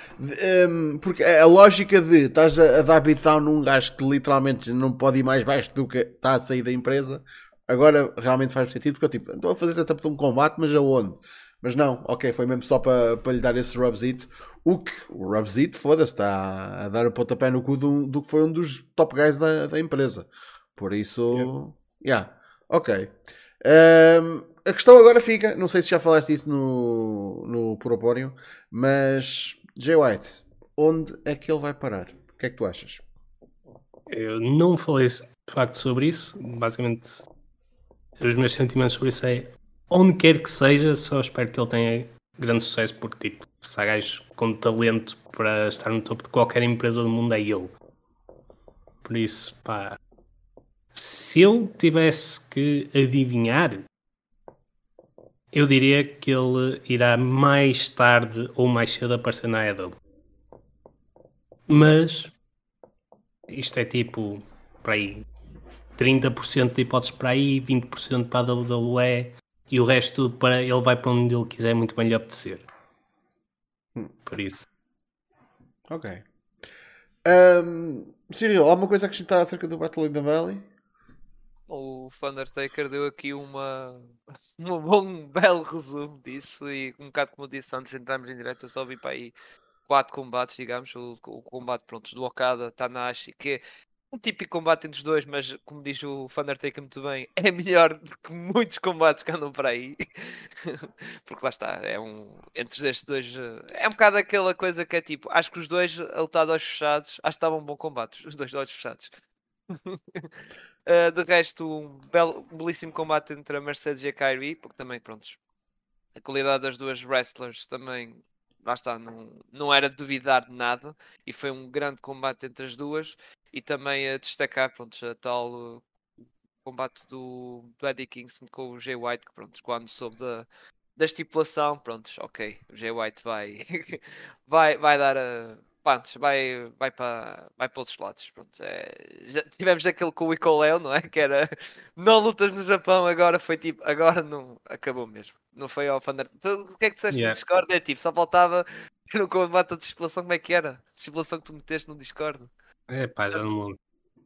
S1: Um, porque a lógica de estás a, a dar beatdown num gajo que literalmente não pode ir mais baixo do que está a sair da empresa, agora realmente faz sentido. Porque eu tipo, estou a fazer setup de um combate, mas aonde? Mas não, ok, foi mesmo só para, para lhe dar esse rubzito. O que o rubzito, foda-se, está a dar o pontapé no cu do, do que foi um dos top guys da, da empresa. Por isso, yeah, yeah ok. Um, a questão agora fica, não sei se já falaste isso no, no Propório, mas Jay White, onde é que ele vai parar? O que é que tu achas?
S3: Eu não falei de facto sobre isso. Basicamente, os meus sentimentos sobre isso é onde quer que seja, só espero que ele tenha grande sucesso, porque tipo, se há gajo com talento para estar no topo de qualquer empresa do mundo é ele. Por isso, pá, se eu tivesse que adivinhar, eu diria que ele irá mais tarde ou mais cedo aparecer na EW. Mas isto é tipo para aí 30% de hipóteses para aí, 20% para a WWE, e o resto para ele vai para onde ele quiser muito bem lhe apetecer. Hum. Por isso.
S1: Ok. Um, Cyril, alguma coisa a acrescentar acerca do Battle in the Valley?
S2: O Undertaker deu aqui uma, um bom, belo resumo disso e um bocado como disse antes, entramos em direto, eu só vi para aí quatro combates, digamos, o, o combate pronto, do Okada, Tanashi, que um típico combate entre os dois, mas como diz o Undertaker muito bem, é melhor do que muitos combates que andam por aí. Porque lá está, é um. Entre estes dois. É um bocado aquela coisa que é tipo, acho que os dois a lutar de olhos fechados, acho que estavam bom combate, os dois de olhos fechados. uh, de resto, um, belo, um belíssimo combate entre a Mercedes e a Kyrie, porque também, prontos, a qualidade das duas wrestlers também lá está, não, não era de duvidar de nada e foi um grande combate entre as duas e também a destacar pronto, a tal uh, combate do, do Eddie Kingston com o Jay White, que pronto, quando soube da, da estipulação, pronto, ok, o Jay White vai, vai, vai dar a. Pronto, vai, vai, para, vai para outros lados. Pronto, é, já tivemos aquele com o Icoleo, não é? Que era não lutas no Japão, agora foi tipo, agora não acabou mesmo. Não foi ao Thunder. O que é que disseste yeah. no Discord? É tipo, só faltava no combate de estipulação, como é que era? A estipulação que tu meteste no Discord.
S3: É pá, já não me lembro.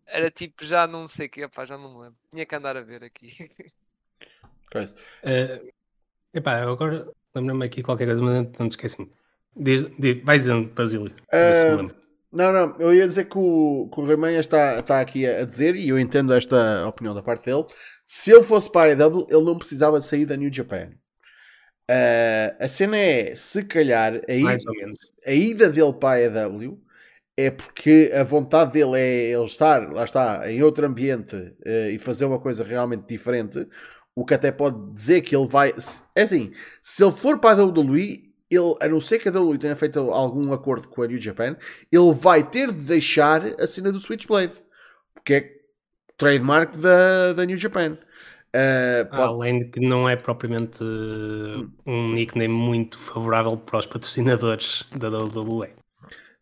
S2: Era tipo, já não sei o que, pá, já não me lembro. Tinha que andar a ver aqui.
S3: Coisa. Uh, epá, agora lembro-me aqui qualquer coisa, mas não esqueci-me. Diz, diz, vai dizendo, Basílio. Uh,
S1: não, não, eu ia dizer que o, que o Rayman está, está aqui a, a, dizer, e eu entendo esta opinião da parte dele. Se ele fosse para a AEW, ele não precisava sair da New Japan. Uh, a cena é, se calhar, a ida, a ida dele para a EW é porque a vontade dele é ele estar, lá está, em outro ambiente uh, e fazer uma coisa realmente diferente. O que até pode dizer que ele vai. É assim, se ele for para a WWE, ele, a não ser que a WWE tenha feito algum acordo com a New Japan, ele vai ter de deixar a cena do Switchblade, porque é trademark da, da New Japan. Uh, pode...
S3: Além de que não é propriamente uh, um nickname muito favorável para os patrocinadores da WWE.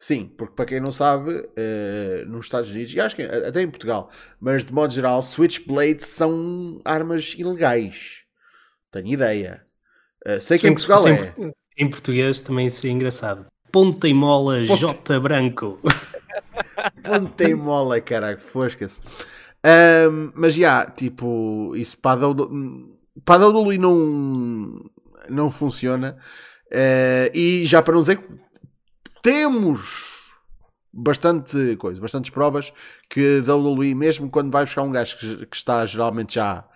S1: Sim, porque para quem não sabe, uh, nos Estados Unidos, e acho que até em Portugal, mas de modo geral, Switchblades são armas ilegais. Tenho ideia. sei que em Portugal é.
S3: Em português também seria engraçado. Ponta e mola Ponta... J branco.
S1: Ponta e mola, caraca, fosca-se. Um, mas já, yeah, tipo, isso para a WWE não, não funciona. Uh, e já para não dizer que temos bastante coisa, bastantes provas que a WWE, mesmo quando vai buscar um gajo que, que está geralmente já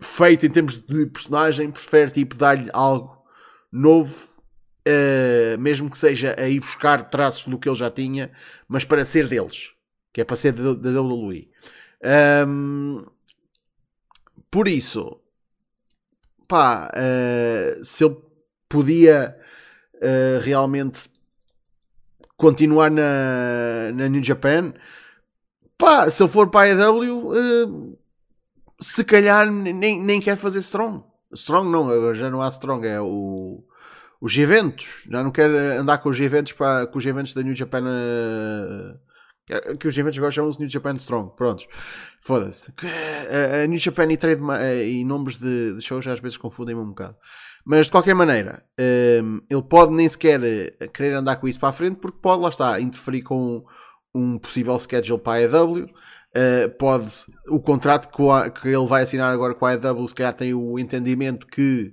S1: feito em termos de personagem, prefere tipo dar-lhe algo novo, uh, mesmo que seja a ir buscar traços do que ele já tinha, mas para ser deles, que é para ser da WWE. Um, por isso, pá, uh, se ele podia uh, realmente continuar na, na New Japan, pá, se ele for para a AEW, uh, se calhar nem, nem quer fazer Strong. Strong não, já não há Strong, é o, os eventos. Já não quer andar com os eventos, para, com os eventos da New Japan. Uh, que os eventos agora chamam-se New Japan Strong. Prontos. Foda-se. A New Japan e, trade, e nomes de, de shows às vezes confundem-me um bocado. Mas de qualquer maneira, um, ele pode nem sequer eh, querer andar com isso para a frente porque pode, lá está, interferir com um possível schedule para a EW. Uh, eh, pode o contrato que, que, ele vai assinar agora com a EW, se calhar tem o entendimento que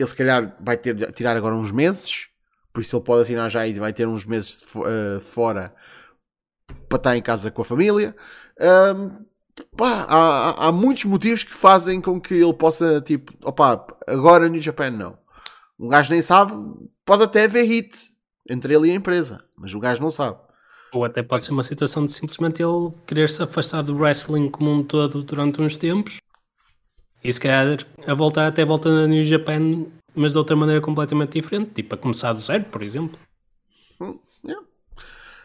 S1: ele se calhar vai ter tirar agora uns meses, por isso ele pode assinar já e vai ter uns meses de, uh, fora para estar em casa com a família. Um, pá, há, há, muitos motivos que fazem com que ele possa, tipo, opá, agora no Japan não. Um gajo nem sabe, pode até haver hit entre ele e a empresa, mas o gajo não sabe.
S3: Ou até pode ser uma situação de simplesmente ele querer se afastar do wrestling como um todo durante uns tempos e se calhar a voltar até volta na New Japan, mas de outra maneira completamente diferente, tipo a começar do zero, por exemplo.
S1: Hum, yeah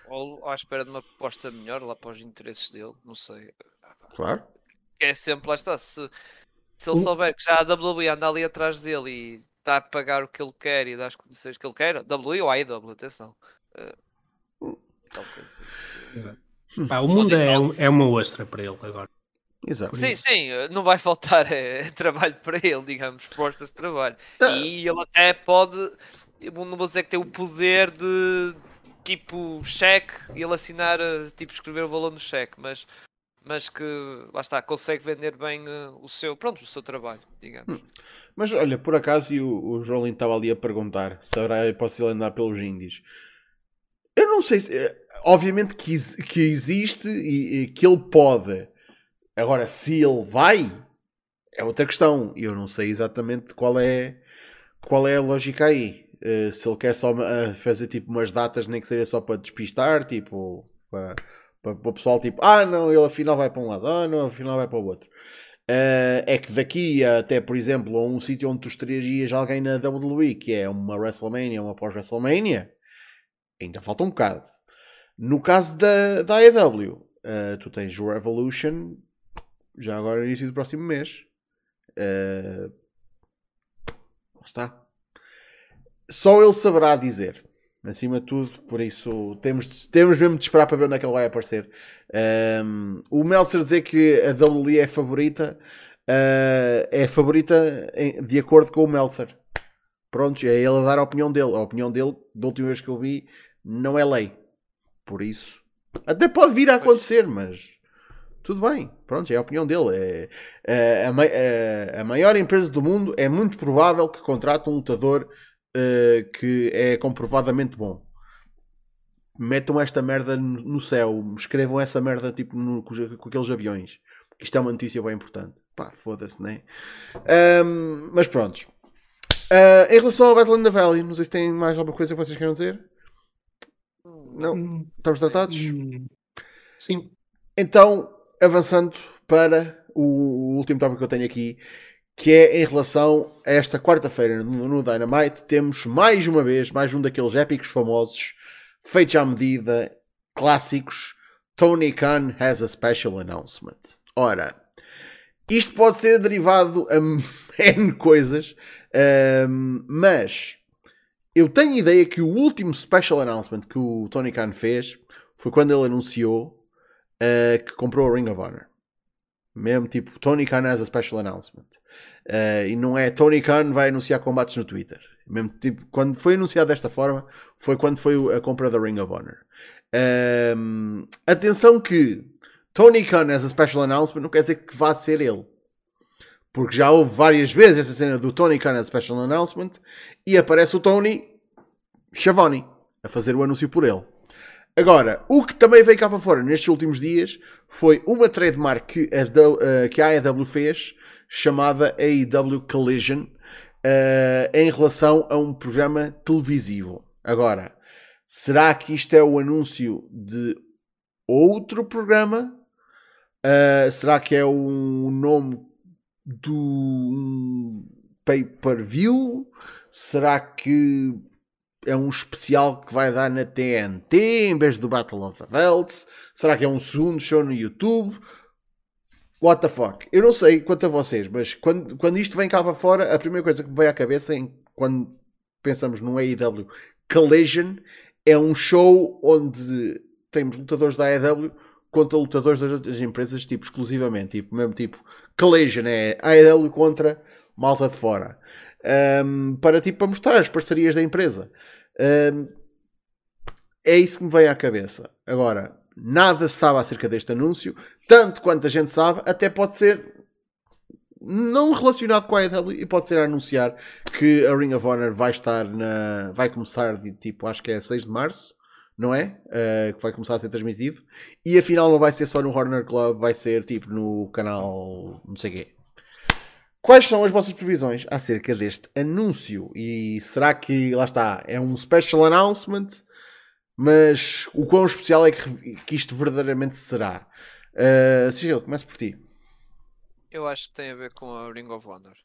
S2: ou à espera de uma proposta melhor lá para os interesses dele, não sei.
S1: Claro.
S2: É sempre, lá está, se, se ele souber que já a WWE anda ali atrás dele e está a pagar o que ele quer e dá as condições que ele quer, WWE ou AEW, atenção. Uh,
S3: Exato. o mundo é, é uma ostra para ele agora.
S1: Exato.
S2: Sim, sim, não vai faltar é, trabalho para ele, digamos, propostas de trabalho. Ah. E ele até pode, não vou dizer que tem o poder de tipo cheque e ele assinar, eh, tipo escrever o valor no cheque, mas, mas que lá está, consegue vender bem uh, o seu, pronto, o seu trabalho, digamos. Hum.
S1: Mas olha, por acaso e o, o João estava ali a perguntar se haverá posso ele andar pelos índios. Eu não sei se. Eh, obviamente que, que existe e, e, que ele pode. Agora, se ele vai, é outra questão. Eu não sei exatamente qual é, qual é a lógica aí. Uh, se ele quer só uh, fazer tipo umas datas, nem que seja só para despistar, tipo, para, para, para, o pessoal, tipo, ah não, ele afinal vai para um lado, ah não, afinal vai para o outro. Uh, é que daqui até, por exemplo, a um sítio onde tu estrearias alguém na WWE, que é uma WrestleMania, uma pós-WrestleMania, ainda falta um bocado. No caso da, da AEW, tu tens o Revolution já agora no início do próximo mês. Uh, está só ele saberá dizer. Acima de tudo, por isso temos, temos mesmo de esperar para ver onde é que ele vai aparecer. Um, o Meltzer dizer que a WWE é favorita uh, é favorita em, de acordo com o Meltzer. Pronto, é ele a dar a opinião dele. A opinião dele, da última vez que eu vi, não é lei. Por isso, até pode vir a acontecer, mas tudo bem. Pronto, é a opinião dele. É, é a, a, a maior empresa do mundo é muito provável que contrate um lutador uh, que é comprovadamente bom. Metam esta merda no céu, escrevam essa merda tipo no, com, com, aqueles aviões. Isto é uma notícia bem importante. Pá, foda-se, né? Um, mas pronto. Uh, em relação ao Battle Valley, não sei se tem mais alguma coisa que vocês queiram dizer. Não?
S3: Hum,
S1: Estamos tratados?
S3: hum, Sim.
S1: Então, avançando para o último tópico que eu tenho aqui, que é em relação a esta quarta-feira no, Dynamite, temos mais uma vez, mais um daqueles épicos famosos, feitos à medida, clássicos, Tony Khan has a special announcement. Ora, isto pode ser derivado a N coisas, ahm, mas eu tenho ideia que o último special announcement que o Tony Khan fez foi quando ele anunciou ah, que comprou a Ring of Honor. Mesmo tipo, Tony Khan has a special announcement. Ah, e não é Tony Khan vai anunciar combates no Twitter. Mesmo tipo, quando foi anunciado desta forma, foi quando foi a compra da Ring of Honor. Ahm, atenção que Tony Khan has a special announcement não quer dizer que vá ser ele. Porque já houve várias vezes essa cena do Tony Khan has a special announcement e aparece o Tony Schiavone a fazer o anúncio por ele. Agora, o que também veio cá para fora nestes últimos dias foi uma trademark que a, eh, que a AEW fez chamada AEW Collision eh, em relação a um programa televisivo. Agora, será que isto é o anúncio de outro programa? Uh, será que é o nome do um pay-per-view? Será que é um especial que vai dar na TNT em vez do Battle of the Belts? Será que é um segundo show no YouTube? What the fuck? Eu não sei quanto a vocês, mas quando, quando isto vem cá para fora, a primeira coisa que me vem à cabeça em, quando pensamos num AEW Collision é um show onde temos lutadores da AEW contra lutadores das outras empresas, tipo, exclusivamente, tipo, mesmo tipo, Collision é AEW contra malta de fora. Um, para, tipo, para mostrar as parcerias da empresa. Um, é isso que me veio à cabeça. Agora, nada se sabe acerca deste anúncio, tanto quanto a gente sabe, até pode ser não relacionado com a AEW e pode ser a anunciar que a Ring of Honor vai estar na. vai começar de tipo, acho que é 6 de março, não é? Uh, que vai começar a ser transmitido. E afinal não vai ser só no Horner Club, vai ser tipo no canal não sei quê. Quais são as vossas previsões acerca deste anúncio? E será que, lá está, é um special announcement? Mas o quão especial é que, que isto verdadeiramente será? Uh, Sigil, começo por ti.
S2: Eu acho que tem a ver com a Ring of Honor.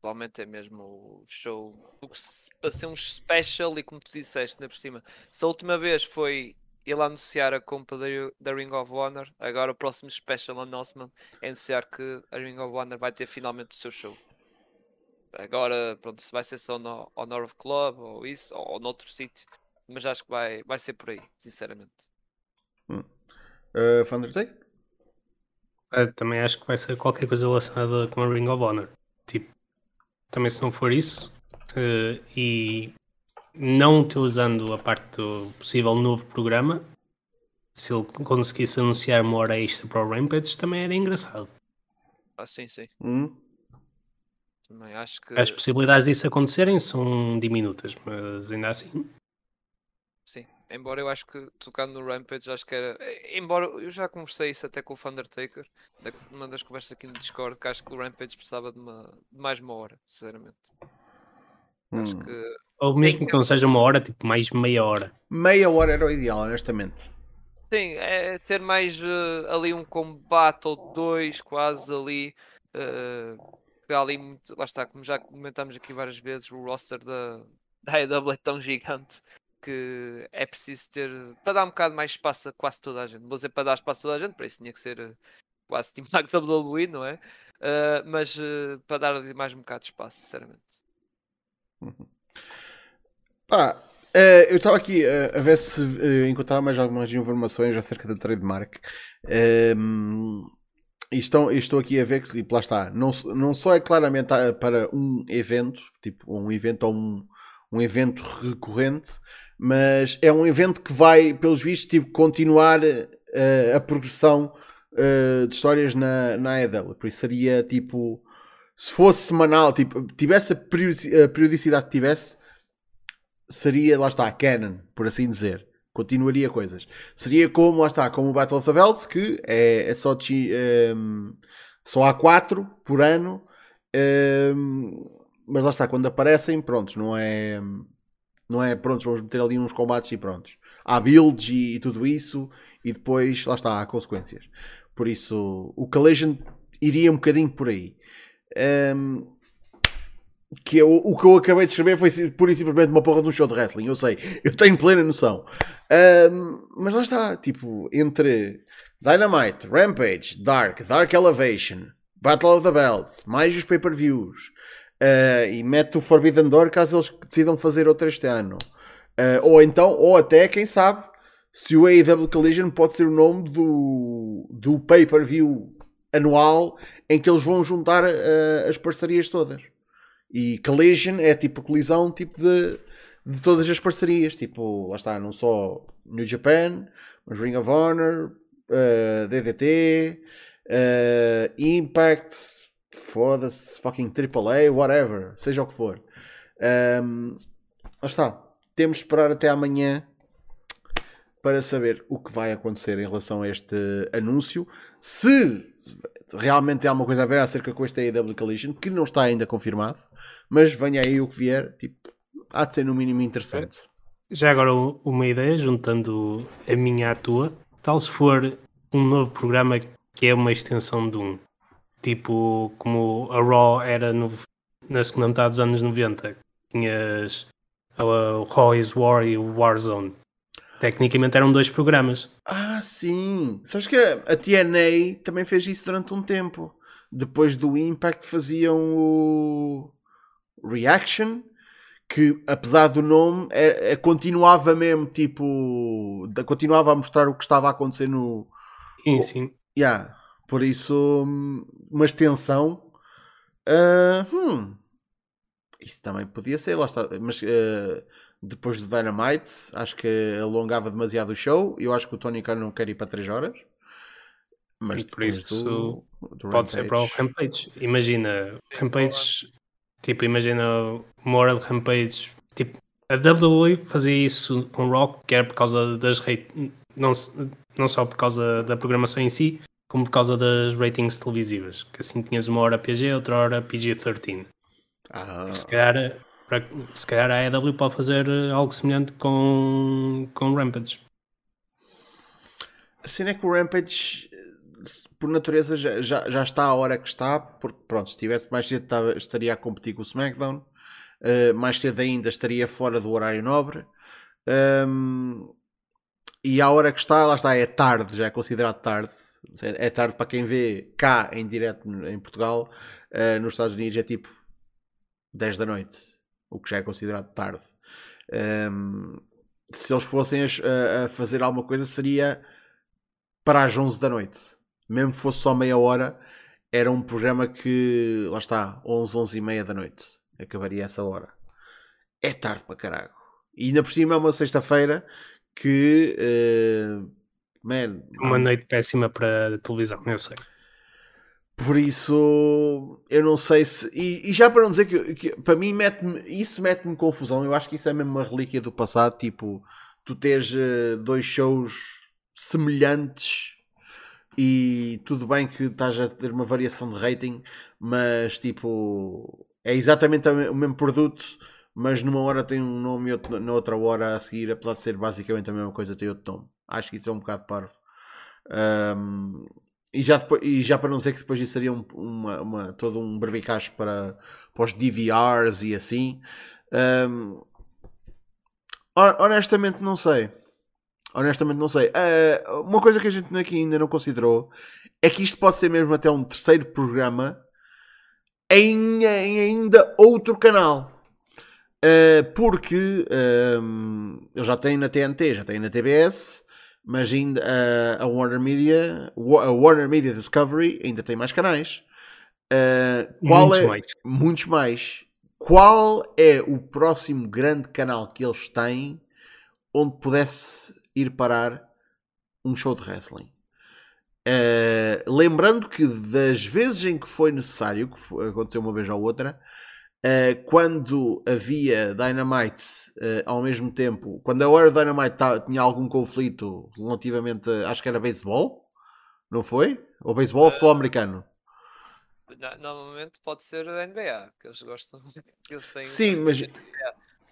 S2: Provavelmente é mesmo o show se- para ser um special e como tu disseste, ainda por cima. Se a última vez foi ele anunciar a compra da Ring of Honor, agora o próximo special announcement é anunciar que a Ring of Honor vai ter finalmente o seu show. Agora, pronto, se vai ser só no Honor of Club ou isso, ou noutro sítio, mas acho que vai, vai ser por aí, sinceramente.
S1: Uh, Thundertake?
S3: Eu também acho que vai ser qualquer coisa relacionada com a Ring of Honor. Tipo, também se não for isso, eh, e não utilizando a parte do possível novo programa, se ele conseguisse anunciar uma hora extra para o Rampage, também era engraçado.
S2: Ah, sim, sim.
S1: Hum?
S2: Também acho que.
S3: As possibilidades disso acontecerem são diminutas, mas ainda assim,
S2: Sim, embora eu acho que tocando no Rampage, acho que era. eh, Embora eu já conversei isso até com o Undertaker, numa das conversas aqui no Discord, que acho que o Rampage precisava de, uma, de mais uma hora, sinceramente. Acho
S1: Hum.
S2: que.
S3: ou mesmo que não seja uma hora, tipo mais meia hora.
S1: Meia hora era o ideal, honestamente.
S2: Sim, é ter mais eh, ali um combate ou dois, quase ali. há ali muito, lá está, como já comentámos aqui várias vezes, o roster da, da AEW é tão gigante que é preciso ter para dar um bocado mais espaço a quase toda a gente. Vou dizer para dar espaço a toda a gente, para isso tinha que ser eh, quase tipo WWE, não é? Eh, mas eh, para dar mais um bocado de espaço, sinceramente.
S1: Pá, eh, eu estava aqui eh, a ver se eh, encontrava mais algumas informações acerca da trademark. Ehm, e estão, e estou aqui a ver que, tipo, lá está, não, não só é claramente ah, para um evento, tipo, um evento ou um, um evento recorrente, mas é um evento que vai, pelos vistos, tipo, continuar eh, a progressão eh, de histórias na, na AEW. Por isso seria, tipo, se fosse semanal, tipo, tivesse a periodici- a periodicidade que tivesse, seria, lá está, canon, por assim dizer. Continuaria coisas. Seria como, lá está, como o Battle of the Belts, que é, é só, de, ehm, só há 4 por ano. ehm, mas lá está, quando aparecem, prontos, não é. Não é prontos, vamos meter ali uns combates e prontos. Há builds e, e tudo isso, e depois, lá está, há consequências. Por isso, o Collision iria um bocadinho por aí. Um, que eu, o que eu acabei de escrever foi pura e simplesmente uma porra de um show de wrestling, eu sei, eu tenho plena noção. Um, mas lá está, tipo, entre Dynamite, Rampage, Dark, Dark Elevation, Battle of the Belts, mais os pay-per-views, uh, e mete o Forbidden Door caso eles decidam fazer outro este ano. Uh, ou então, ou até, quem sabe, se o AEW Collision pode ser o nome do, do pay-per-view anual em que eles vão juntar uh, as parcerias todas. E Collision é tipo colisão tipo de, de todas as parcerias. Tipo, lá está, não só New Japan, mas Ring of Honor, DDT, Impact, foda-se, fucking AAA, whatever, seja o que for. Um, lá está. Temos de esperar até amanhã para saber o que vai acontecer em relação a este anúncio. Se realmente há uma coisa a ver acerca com este AEW Collision, que não está ainda confirmado, mas venha aí o que vier, tipo, há de ser no mínimo interessante.
S3: Já agora uma ideia, juntando a minha à tua, tal se for um novo programa que é uma extensão de um, tipo como a Raw era no, na segunda metade dos anos 90, tinhas o Raw is War e o Warzone. Tecnicamente eram dois programas.
S1: Ah, sim. Sabes que a TNA também fez isso durante um tempo. Depois do Impact faziam o Reaction, que apesar do nome, é, é, continuava mesmo tipo. continuava a mostrar o que estava a acontecer no.
S3: Sim, sim.
S1: Yeah. Por isso, uma extensão. Uh, hum, isso também podia ser, lá está. Mas uh, depois do Dynamite, acho que alongava demasiado o show. Eu acho que o Tony Khan não quer ir para 3 horas.
S3: Mas por isso do, do pode ser para o Rampage. Imagina, Rampage, tipo, imagina Moral Rampage. Tipo, a WWE fazia isso com Rock, que era por causa das não, não só por causa da programação em si, como por causa das ratings televisivas. Que assim tinhas uma hora PG, outra hora PG-13. Ah. Se calhar se calhar a EW pode fazer eh, algo semelhante com, com Rampage.
S1: A cena é que o Rampage, por natureza, já, já, já está a hora que está, porque pronto, se estivesse mais cedo estaria a competir com o SmackDown, uh, mais cedo ainda estaria fora do horário nobre. Um, e a hora que está, lá está, é tarde, já é considerado tarde. É tarde para quem vê cá em direto em Portugal, uh, nos Estados Unidos é tipo 10 da noite o que já é considerado tarde. Um, se eles fossem a, a, fazer alguma coisa, seria para as 11 da noite. Mesmo que fosse só meia hora, era um programa que, lá está, 11, 11 e meia da noite. Acabaria essa hora. É tarde para caralho. E ainda por cima é uma sexta-feira que. Uh, man,
S3: uma noite péssima para televisão, eu sei.
S1: Por isso, eu não sei se. E, e já para não dizer que, que para mim mete isso mete-me confusão. Eu acho que isso é mesmo uma relíquia do passado. Tipo, tu tens uh, dois shows semelhantes e tudo bem que estás a ter uma variação de rating, mas tipo, é exatamente o mesmo produto, mas numa hora tem um nome e outro, na outra hora a seguir, apesar de ser basicamente a mesma coisa, tem outro nome. Acho que isso é um bocado parvo. Um, e já, depois, e já para não dizer que depois isso seria um, uma, uma, todo um barbicacho para, para os DVRs e assim. Um, honestamente não sei. Honestamente não sei. Uh, uma coisa que a gente aqui ainda não considerou é que isto pode ser mesmo até um terceiro programa em, em ainda outro canal. Uh, porque um, eu já tenho na TNT, já tenho na TBS mas ainda uh, a Warner Media, a Warner Media Discovery ainda tem mais canais. Uh, muitos é, mais. Muitos mais. Qual é o próximo grande canal que eles têm onde pudesse ir parar um show de wrestling? Uh, lembrando que das vezes em que foi necessário, que aconteceu uma vez ou outra, Uh, quando havia Dynamite uh, ao mesmo tempo, quando a Hora Dynamite tinha algum conflito relativamente, acho que era beisebol, não foi? Ou beisebol ou futebol americano?
S2: Normalmente pode ser a NBA, que eles gostam. Que eles têm
S1: Sim, mas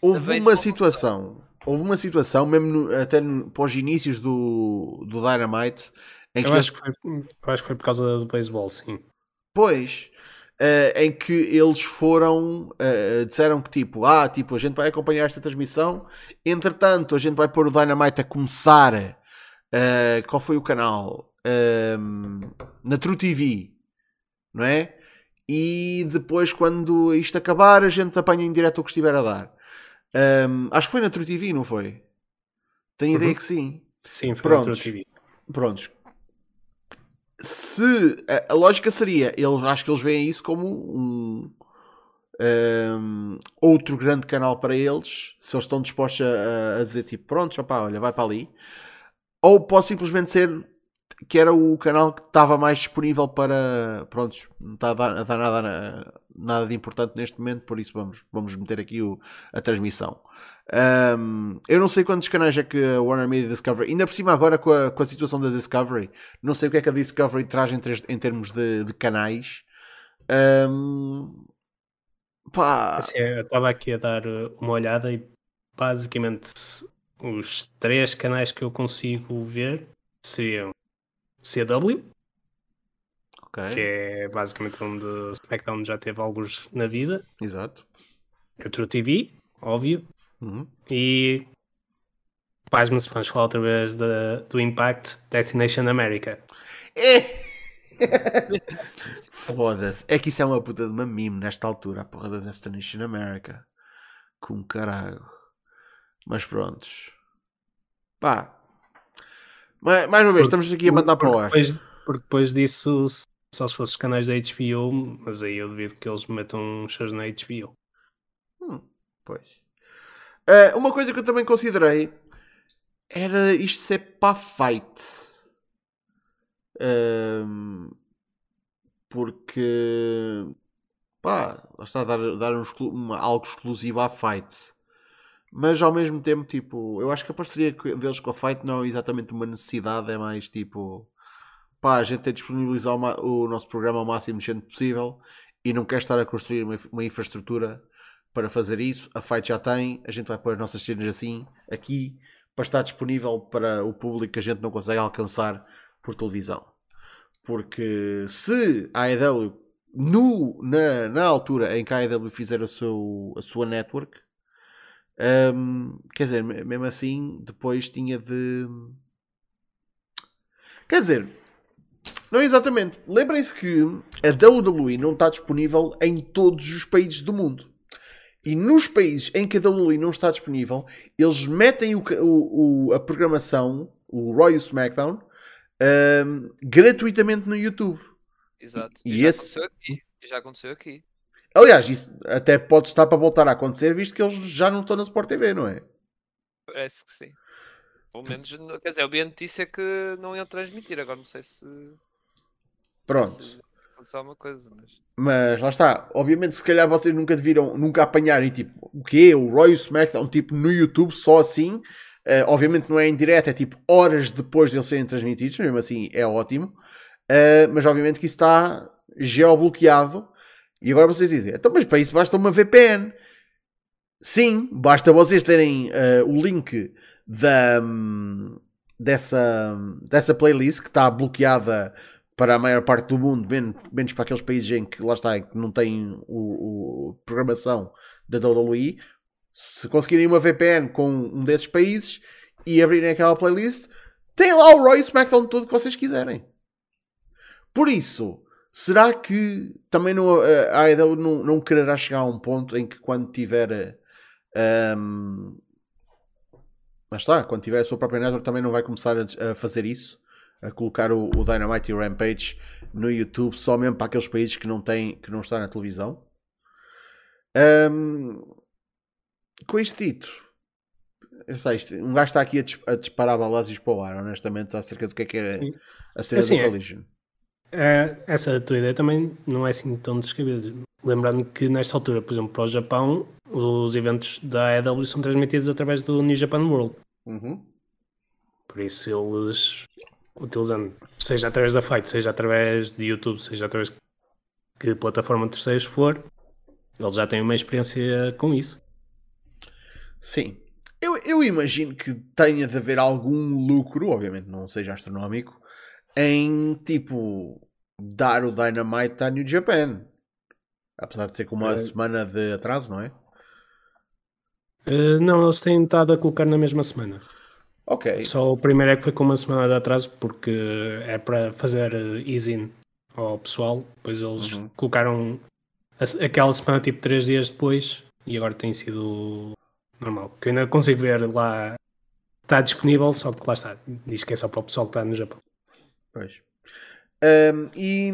S1: houve uma situação, houve uma situação, mesmo no, até no, pós inícios do, do Dynamite,
S3: em eu que. Acho eles... que foi, eu acho que foi por causa do beisebol, sim.
S1: Pois, uh, em que eles foram, uh, disseram que tipo, ah, tipo, a gente vai acompanhar esta transmissão, entretanto, a gente vai pôr o Dynamite a começar. Uh, qual foi o canal? Ehm, na True TV, não é? E depois, quando isto acabar, a gente apanha em direto o que estiver a dar. Um, ehm, acho que foi na True TV, não foi? Tenho uhum. ideia que sim.
S3: Sim, foi Prontos. na True TV.
S1: Prontos se a, a, lógica seria, eles, acho que eles veem isso como um, um, outro grande canal para eles, se eles estão dispostos a, a dizer tipo, pronto, opa, olha, vai para ali, ou pode simplesmente ser que era o canal que estava mais disponível para pronto, não está a dar, a dar nada, nada de importante neste momento, por isso vamos, vamos meter aqui o, a transmissão. Um, eu não sei quantos canais é que a Warner Media Discovery, ainda por cima agora com a, com a situação da Discovery, não sei o que é que a Discovery traz em, em termos de, de canais. Um, pá.
S3: Assim, eu estava aqui a dar uma olhada e basicamente os três canais que eu consigo ver seriam CW, okay. que é basicamente onde SmackDown já teve alguns na vida.
S1: Exato.
S3: A True TV, óbvio. Uhum. E pasma se vamos falar outra vez de, do Impact Destination America.
S1: É. Foda-se. É que isso é uma puta de uma meme nesta altura, a porra da Destination America. Com caralho. Mas prontos. Pá. Mais, mais uma vez, estamos aqui a mandar para o ar.
S3: Depois, porque depois disso, só se fosse os canais da HBO, mas aí eu devido que eles metam shows na HBO.
S1: Hum, pois. Uh, uma coisa que eu também considerei era isto ser para fight. Uh, porque pá, está a dar, dar um, uma, algo exclusivo à fight. Mas ao mesmo tempo, tipo, eu acho que a parceria deles com a Fight não é exatamente uma necessidade, é mais tipo, pá, a gente tem de disponibilizar o, o nosso programa ao máximo de gente possível e não quer estar a construir uma, uma infraestrutura para fazer isso. A Fight já tem, a gente vai pôr as nossas cenas assim, aqui, para estar disponível para o público que a gente não consegue alcançar por televisão. Porque se a AEW, no, na, na altura em que a AEW fizer a, seu, a sua network, um, quer dizer, mesmo assim, depois tinha de. Quer dizer, não exatamente. Lembrem-se que a WWE não está disponível em todos os países do mundo. E nos países em que a WWE não está disponível, eles metem o, o, o a programação, o Royal SmackDown, um, gratuitamente no YouTube.
S2: Exato. E, e já, esse... aconteceu aqui. já aconteceu aqui.
S1: Aliás, isso até pode estar para voltar a acontecer, visto que eles já não estão na Sport TV, não é?
S2: Parece que sim. Pelo menos, quer dizer, a notícia que não iam transmitir, agora não sei se.
S1: Pronto. Se
S2: só uma coisa, mas...
S1: mas lá está. Obviamente, se calhar vocês nunca deviram, nunca apanharem tipo o quê? O Roy SmackDown, tipo no YouTube, só assim. Uh, obviamente não é em direto, é tipo horas depois de eles serem transmitidos, mesmo assim é ótimo. Uh, mas obviamente que isso está geobloqueado e agora vocês dizem, então, mas para isso basta uma VPN. Sim, basta vocês terem uh, o link da, um, dessa, dessa playlist que está bloqueada para a maior parte do mundo, menos, para aqueles países em que lá está, que não têm o, o programação da WWE. Se conseguirem uma VPN com um desses países e abrirem aquela playlist, tem lá o Roy SmackDown todo que vocês quiserem. Por isso, Será que também não, a AEW não, não quererá chegar a um ponto em que quando tiver um, mas está, quando tiver a sua própria network também não vai começar a fazer isso? A colocar o, o, Dynamite e o Rampage no YouTube só mesmo para aqueles países que não têm, que não está na televisão? Um, com isto dito, isto, um gajo está aqui a, a disparar balas para o ar, honestamente, acerca do que é que é a cena assim, do é. Collision. É
S3: é, essa tua ideia também não é assim tão descabida. Lembrando que nesta altura, por exemplo, para o Japão, os eventos da AEW são transmitidos através do New Japan World.
S1: Uhum.
S3: Por isso eles utilizando, seja através da Fight, seja através de YouTube, seja através que plataforma de terceiros for, ele já tem uma experiência com isso.
S1: Sim. Eu, eu imagino que tenha de haver algum lucro, obviamente não seja astronómico, em tipo dar o Dynamite à New Japan. Apesar de ser com uma é. semana de atraso, não é?
S3: Uh, não, eles têm estado a colocar na mesma semana.
S1: Ok.
S3: Só o primeiro é que foi com uma semana de atraso porque é para fazer easing ao pessoal. Depois eles uhum. colocaram aquela semana tipo 3 dias depois e agora tem sido normal. Que eu ainda consigo ver lá. Está disponível, só porque lá está. Diz que é só para o pessoal que está no Japão.
S1: Pois. Um, e,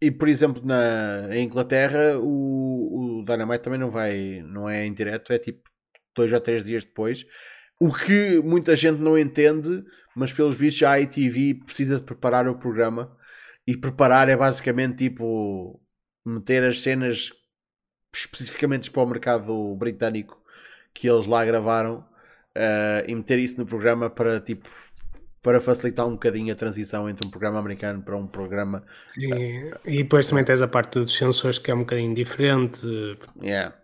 S1: e por exemplo, na em Inglaterra, o, o Dynamite também não vai, não é em direto, é tipo dois ou três dias depois. O que muita gente não entende, mas pelos vistos a ITV precisa de preparar o programa. E preparar é basicamente tipo meter as cenas especificamente para o mercado britânico que eles lá gravaram uh, e meter isso no programa para tipo para facilitar um bocadinho a transição entre um programa americano para um programa.
S3: Sim, e depois também tens a parte dos sensores que é um bocadinho diferente.
S1: Yeah.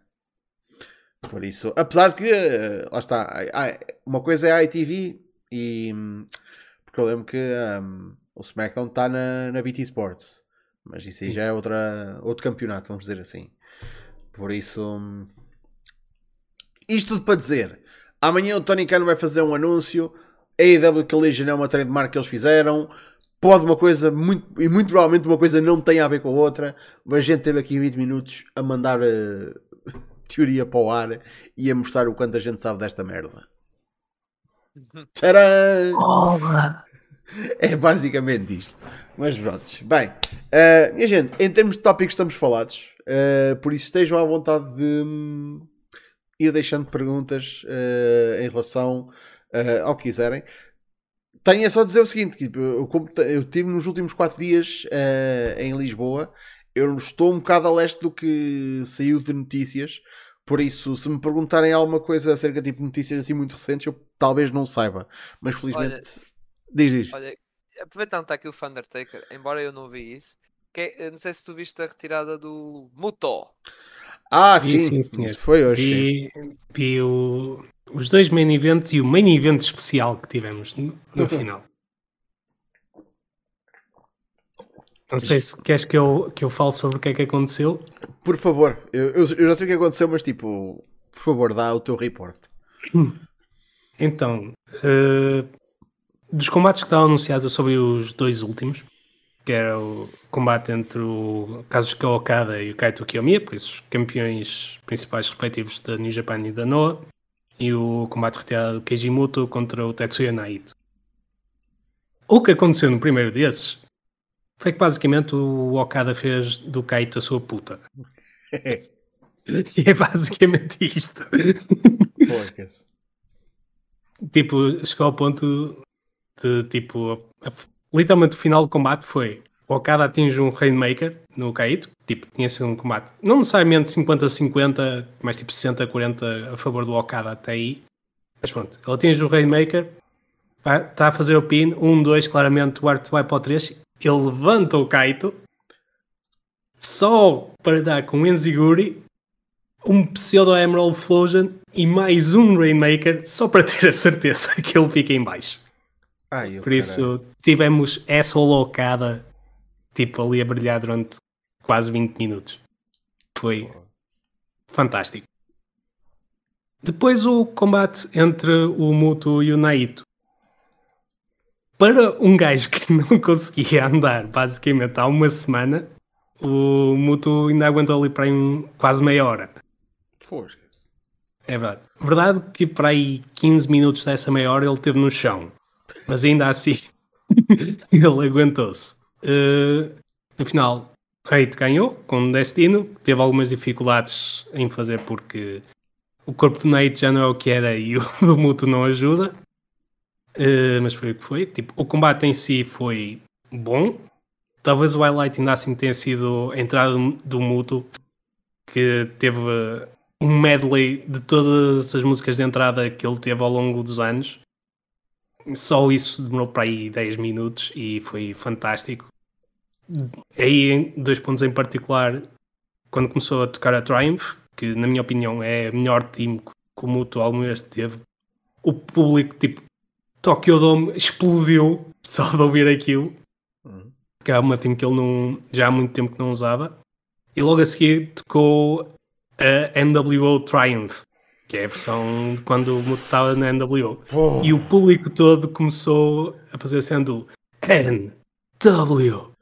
S1: Por isso, apesar de que, eh, lá está, uma coisa é a ITV e porque eu lembro que um, o SmackDown está na, na BT Sports, mas isso aí já é outra, outro campeonato, vamos dizer assim. Por isso, isto tudo para dizer, amanhã o Tony Khan vai fazer um anúncio a AEW Collision é uma trademark que eles fizeram. Pode uma coisa, muito, e muito provavelmente uma coisa não tem a ver com a outra, mas a gente teve aqui 20 minutos a mandar uh, teoria para o ar e a mostrar o quanto a gente sabe desta merda. Tcharam! É basicamente isto. Mas pronto. Bem, uh, minha gente, em termos de tópicos estamos falados. Uh, por isso estejam à vontade de um, ir deixando perguntas uh, em relação uh, ao que quiserem. Tenho é só dizer o seguinte: tipo, eu, eu estive nos últimos 4 dias uh, em Lisboa, eu estou um bocado a leste do que saiu de notícias. Por isso, se me perguntarem alguma coisa acerca de tipo, notícias assim muito recentes, eu talvez não saiba. Mas felizmente. Olha, diz, diz.
S2: Olha, aproveitando que está aqui o Thundertaker, embora eu não vi isso, que, não sei se tu viste a retirada do Muto.
S1: Ah, sim, sim, sim isso foi hoje.
S3: Vi, vi o, os dois main events e o main event especial que tivemos no, no final. Não sei se queres que eu, que eu fale sobre o que é que aconteceu.
S1: Por favor, eu, eu, eu não sei o que aconteceu, mas tipo, por favor, dá o teu report.
S3: Então, uh, dos combates que estavam anunciados sobre os dois últimos, que era o combate entre o Kazuchika Okada e o Kaito Kiyomiya, por isso os campeões principais respectivos da New Japan e da Noah, e o combate retirado do Keiji Muto contra o Tetsuya Naito. O que aconteceu no primeiro desses foi que basicamente o Okada fez do Kaito a sua puta. e é basicamente isto. tipo, chegou ao ponto de tipo, a, a, literalmente o final do combate foi o Okada atinge um Rainmaker no Kaito, tipo, tinha sido um combate, não necessariamente 50-50, mas tipo 60-40 a favor do Okada até aí. Mas pronto, ele atinge o Rainmaker, está a fazer o pin, 1, 2, claramente o Art vai para o 3, ele levanta o Kaito, só para dar com o Enziguri, um pseudo Emerald Flosion e mais um Rainmaker, só para ter a certeza que ele fica em baixo. Ai, Por isso, tivemos essa loucada tipo ali a brilhar durante quase 20 minutos. Foi fantástico. Depois o combate entre o Muto e o Naito. Para um gajo que não conseguia andar basicamente há uma semana, o Muto ainda aguentou ali para aí um, quase meia hora.
S1: Fosca.
S3: É verdade. Verdade que para aí 15 minutos dessa meia hora ele esteve no chão. Mas ainda assim ele aguentou-se. Uh, no final, Hate ganhou com Destino, teve algumas dificuldades em fazer porque o corpo do Nate já não é o que era e o, o Muto não ajuda. Uh, mas foi o que foi. Tipo, o combate em si foi bom. Talvez o highlight ainda assim tenha sido a entrada do, Muto, que teve um medley de todas as músicas de entrada que ele teve ao longo dos anos. Só isso demorou para aí 10 minutos e foi fantástico. aí dois pontos em particular, quando começou a tocar a Triumph, que na minha opinião é o melhor time que o Muto alguma vez teve, o público, tipo, Tokyo Dome explodiu só de ouvir aquilo. Uhum. Que é uma time que ele não, já há muito tempo que não usava. E logo a seguir tocou a NWO Triumph, que é a versão de quando o Muto estava na NWO. Oh. E o público todo começou a fazer sendo NWO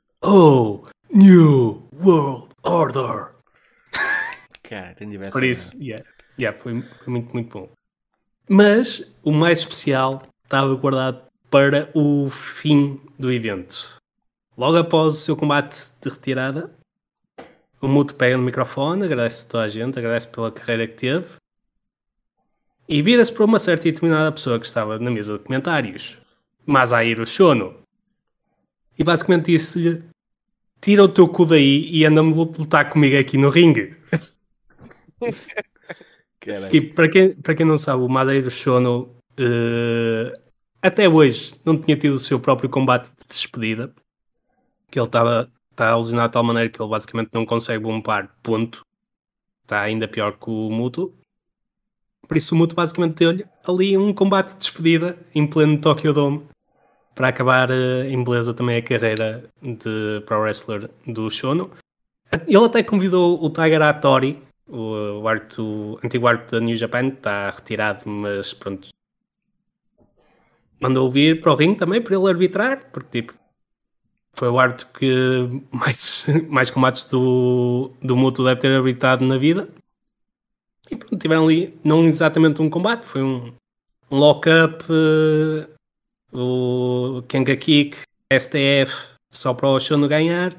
S3: New World Order.
S1: Cara, tem diversas.
S3: Por isso, yeah, yeah, foi, foi muito, muito bom. Mas o mais especial estava guardado para o fim do evento. Logo após o seu combate de retirada, o Muto pega no microfone, agradece a toda a gente, agradece pela carreira que teve e vira-se para uma certa e determinada pessoa que estava na mesa de comentários, Masahiro Shono, e basicamente disse-lhe: Tira o teu cu daí e anda-me lutar comigo aqui no ringue. tipo, para quem, para quem não sabe, o Masahiro Shono uh, até hoje não tinha tido o seu próprio combate de despedida. Que ele estava está alucinado de tal maneira que ele basicamente não consegue bombar, ponto. Está ainda pior que o Muto. Por isso o Muto basicamente deu-lhe ali um combate de despedida em pleno Tokyo Dome para acabar uh, em beleza também a carreira de pro wrestler do Shono. Ele até convidou o Tiger Atori, o, o, arte, o antigo arte da New Japan, está retirado, mas pronto, mandou vir para o ringue também para ele arbitrar, porque tipo, foi o árbitro que mais, mais combates do, do Muto deve ter arbitrado na vida. E pronto, tiveram ali, não exatamente um combate, foi um, um lock-up, uh, o Kenga Kick, STF, só para o Shono ganhar.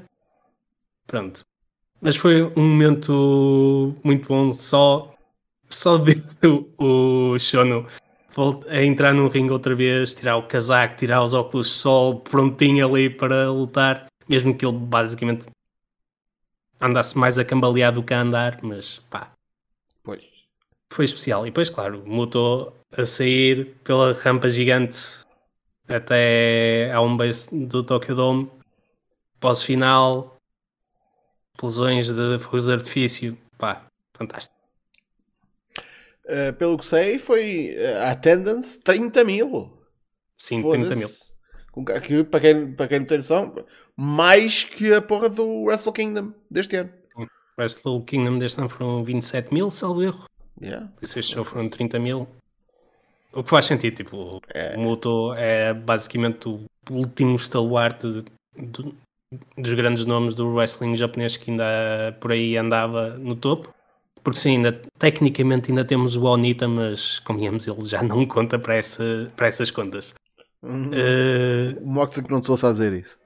S3: Pronto. Mas foi um momento muito bom, só, só ver o, o Shono a entrar no ringue outra vez, tirar o casaco, tirar os óculos de sol, prontinho ali para lutar, mesmo que ele basicamente andasse mais a cambalear do que a andar, mas pá.
S1: Pois.
S3: Foi especial. E depois, claro, mutou a sair pela rampa gigante até a um base do Tokyo Dome. Pós-final, explosões de fogos de artifício, pá, fantástico.
S1: Uh, pelo que sei, foi uh, attendance 30 mil.
S3: Sim, 30 mil.
S1: Que, para, quem, para quem não tem noção, mais que a porra do Wrestle Kingdom deste ano.
S3: O Wrestle Kingdom deste ano foram 27 mil, salvo erro.
S1: Yeah.
S3: Por isso este show foram 30 mil. O que faz sentido, tipo, é. o Muto é basicamente o último de, dos grandes nomes do wrestling japonês que ainda por aí andava no topo. Porque sim, ainda, tecnicamente ainda temos o Onita, mas convenhamos, ele já não conta para, essa, para essas contas.
S1: Uhum. Uh... O Mox que não te ouça a dizer isso.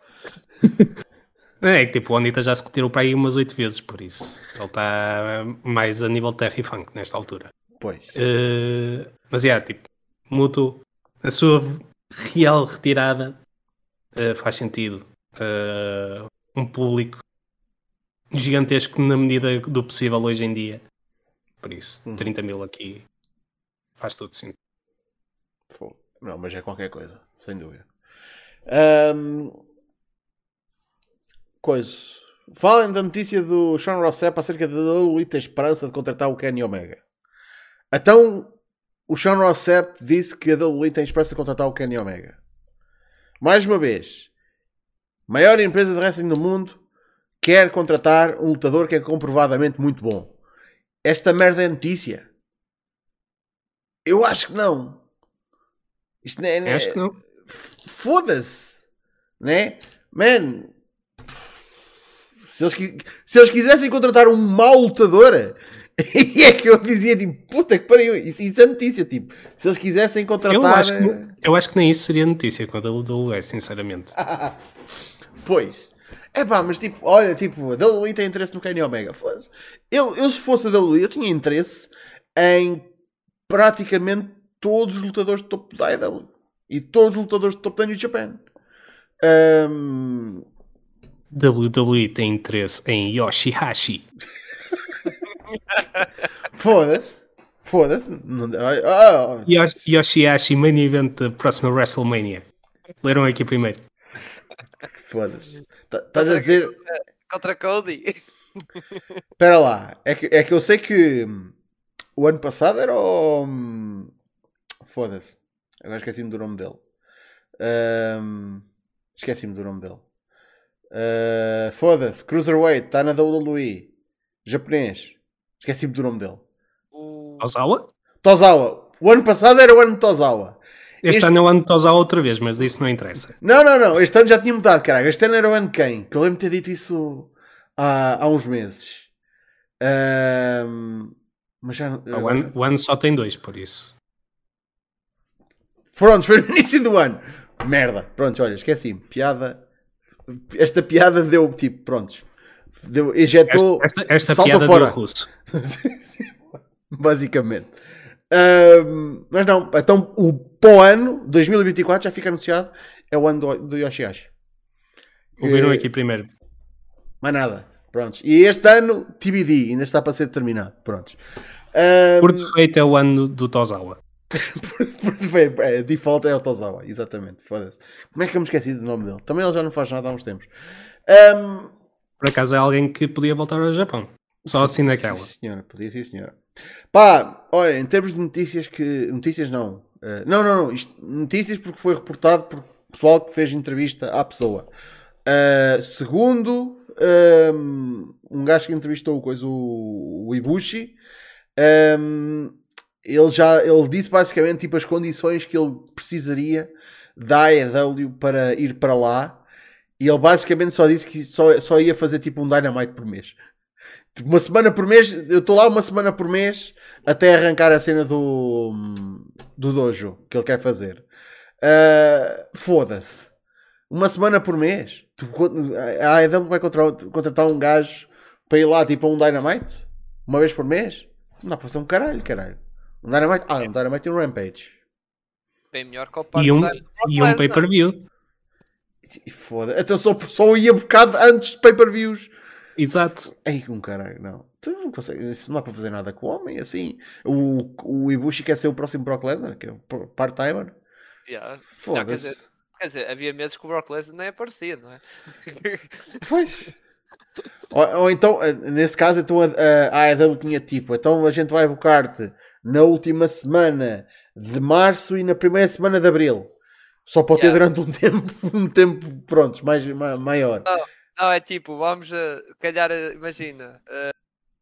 S3: é, tipo, o Onita já se retirou para aí umas oito vezes, por isso. Ele está mais a nível terra e funk nesta altura.
S1: Pois.
S3: Uh... Mas é, yeah, tipo, Muto, a sua real retirada uh, faz sentido. um público gigantesco na medida do possível hoje em dia. Por isso, uhum. 30 mil aqui faz todo sentido.
S1: Não, mas é qualquer coisa, sem dúvida. Um... Coisa. Falem da notícia do Sean Rossap acerca da Lolita esperança de contratar o Kenny Omega. Então, o Sean Rossap disse que a WWE tem esperança de contratar o Kenny Omega. Mais uma vez, maior empresa de wrestling do mundo quer contratar um lutador que é comprovadamente muito bom. Esta merda é notícia? Eu acho que não. Isto não é.
S3: É... Acho que não.
S1: Foda-se! Né? Man. Se eles, se eles quisessem contratar um mau lutador, e é que eu dizia tipo, puta que pariu, isso, isso é notícia. Tipo, se eles quisessem contratar. Eu
S3: acho que, eu acho que nem isso seria notícia quando a WWE, sinceramente.
S1: pois. É pá, mas tipo, olha, tipo, a WWE tem interesse no Kenny Omega. Eu, eu, se fosse a WWE, eu tinha interesse em praticamente todos os lutadores de topo da AEW e todos os lutadores de topo da New Japan. Um...
S3: WWE tem interesse em Yoshihashi.
S1: Foda-se. Foda-se.
S3: Oh, oh. Yoshihashi main event da próxima WrestleMania. Leram aqui primeiro.
S1: Foda-se. Tá- Estás a dizer.
S2: Contra Cody.
S1: Espera lá. É que, é que eu sei que hum, o ano passado era o. hum, Foda-se. Agora esqueci-me do nome dele. Ahm, Esqueci-me do nome dele. Ah, Foda-se. Cruiserweight. Está na WWE. Japonês. Esqueci-me do nome dele.
S2: O...
S3: Ozawa?
S1: Tozawa. O ano passado era o ano de Tozawa.
S3: Este,
S1: Este-
S3: ano é o ano de Tozawa outra vez, mas isso não interessa.
S1: Não, não, não. Este ano já tinha mudado, caralho. Este ano era o ano de quem? Que eu lembro de ter dito isso há, há uns meses. Ahm, mas já.
S3: O ano, o ano só tem dois, por isso.
S1: Pronto, foi no início do ano. Merda. Pronto, olha, esqueci-me. Piada. Esta piada deu tipo, prontos. Deu, ejetou.
S3: Esta, esta, esta
S1: salta
S3: piada
S1: fora.
S3: deu russo.
S1: Basicamente. Ahm, mas não, então o para o ano 2024 já fica anunciado. É o ano do, do Yoshihashi.
S3: Ouviram
S1: Eh,
S3: aqui primeiro.
S1: Mais nada. Prontos. E este ano, TBD, ainda está para ser determinado. Prontos. Ahm,
S3: Por defeito é o ano do Tozawa.
S1: por defeito, é, default é o Tozawa, exatamente. Foda-se. Como é que eu me esqueci do nome dele? Também ele já não faz nada há uns tempos. Ahm,
S3: Por acaso é alguém que podia voltar ao Japão. Só assim naquela.
S1: Sim, senhora, podia sim, senhora. Pá, olha, em termos de notícias que. Notícias não. Eh, não, não, não. Isto, notícias porque foi reportado por pessoal que fez entrevista à pessoa. Eh, segundo, ehm, um gajo que entrevistou o coisa, o, o Ibushi, ehm, ele já ele disse basicamente tipo, as condições que ele precisaria da AEW para ir para lá. E ele basicamente só disse que só, só ia fazer tipo um Dynamite por mês. Tipo, uma semana por mês, eu estou lá uma semana por mês até arrancar a cena do, do dojo que ele quer fazer. Ah, Foda-se. Uma semana por mês. Tu, a AEW vai contratar, contratar um gajo para ir lá tipo a um Dynamite? Uma vez por mês? Não dá para fazer um caralho, caralho. Um Dynamite? Ah, um Dynamite e um Rampage.
S2: Bem melhor que o
S3: E um, e um
S2: Lesnar.
S3: pay-per-view.
S1: E Foda. Então só, só ia bocado antes de pay-per-views.
S3: Exato.
S1: Ei, um caralho, não. Tu não consegue, isso não dá para fazer nada com o homem, assim. O, o Ibushi quer ser o próximo Brock Lesnar, que é o part-timer.
S2: Yeah. Não, quer,
S1: Foda-se.
S2: dizer, quer dizer, havia meses que o Brock Lesnar nem aparecia, não é?
S1: Pois. Ou, ou então, eh, nesse caso, então a, a AEW tinha tipo, então a gente vai bocar-te na última semana de março e na primeira semana de abril. Só para ter
S2: Yeah.
S1: durante um tempo, um tempo, pronto, mais, ma- maior.
S2: Não, é tipo, vamos a calhar, eh, imagina, eh,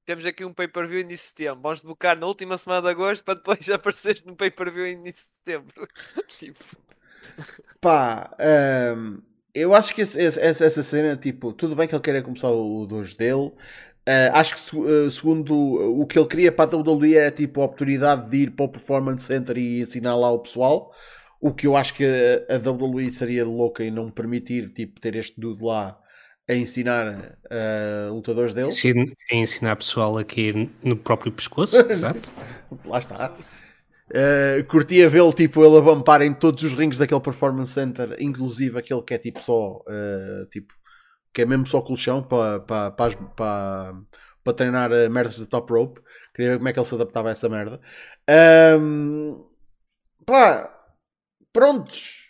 S2: temos aqui um pay-per-view início de setembro, vamos bocar na última semana de agosto para depois apareceres no pay-per-view início de setembro. tipo,
S1: Pá, hum, eu acho que esse- esse- essa, cena, tipo, tudo bem que ele queira começar o, o dojo dele. ah, acho que ah, segundo o que ele queria para a WWE era tipo a oportunidade de ir para o Performance Center e ensinar lá o pessoal. O que eu acho que a, a WWE seria louca em não permitir tipo, ter este dude lá a ensinar ah, lutadores dele.
S3: Ensin- ensinar pessoal aqui no próprio pescoço. Exato.
S1: Lá está. Uh, curtia vê-lo tipo ele a bampar em todos os rings daquele performance center, inclusive aquele que é tipo só uh, tipo que é mesmo só colchão para pa, pa, pa, pa treinar uh, merdas de top rope. Queria ver como é que ele se adaptava a essa merda. Um, pá, prontos.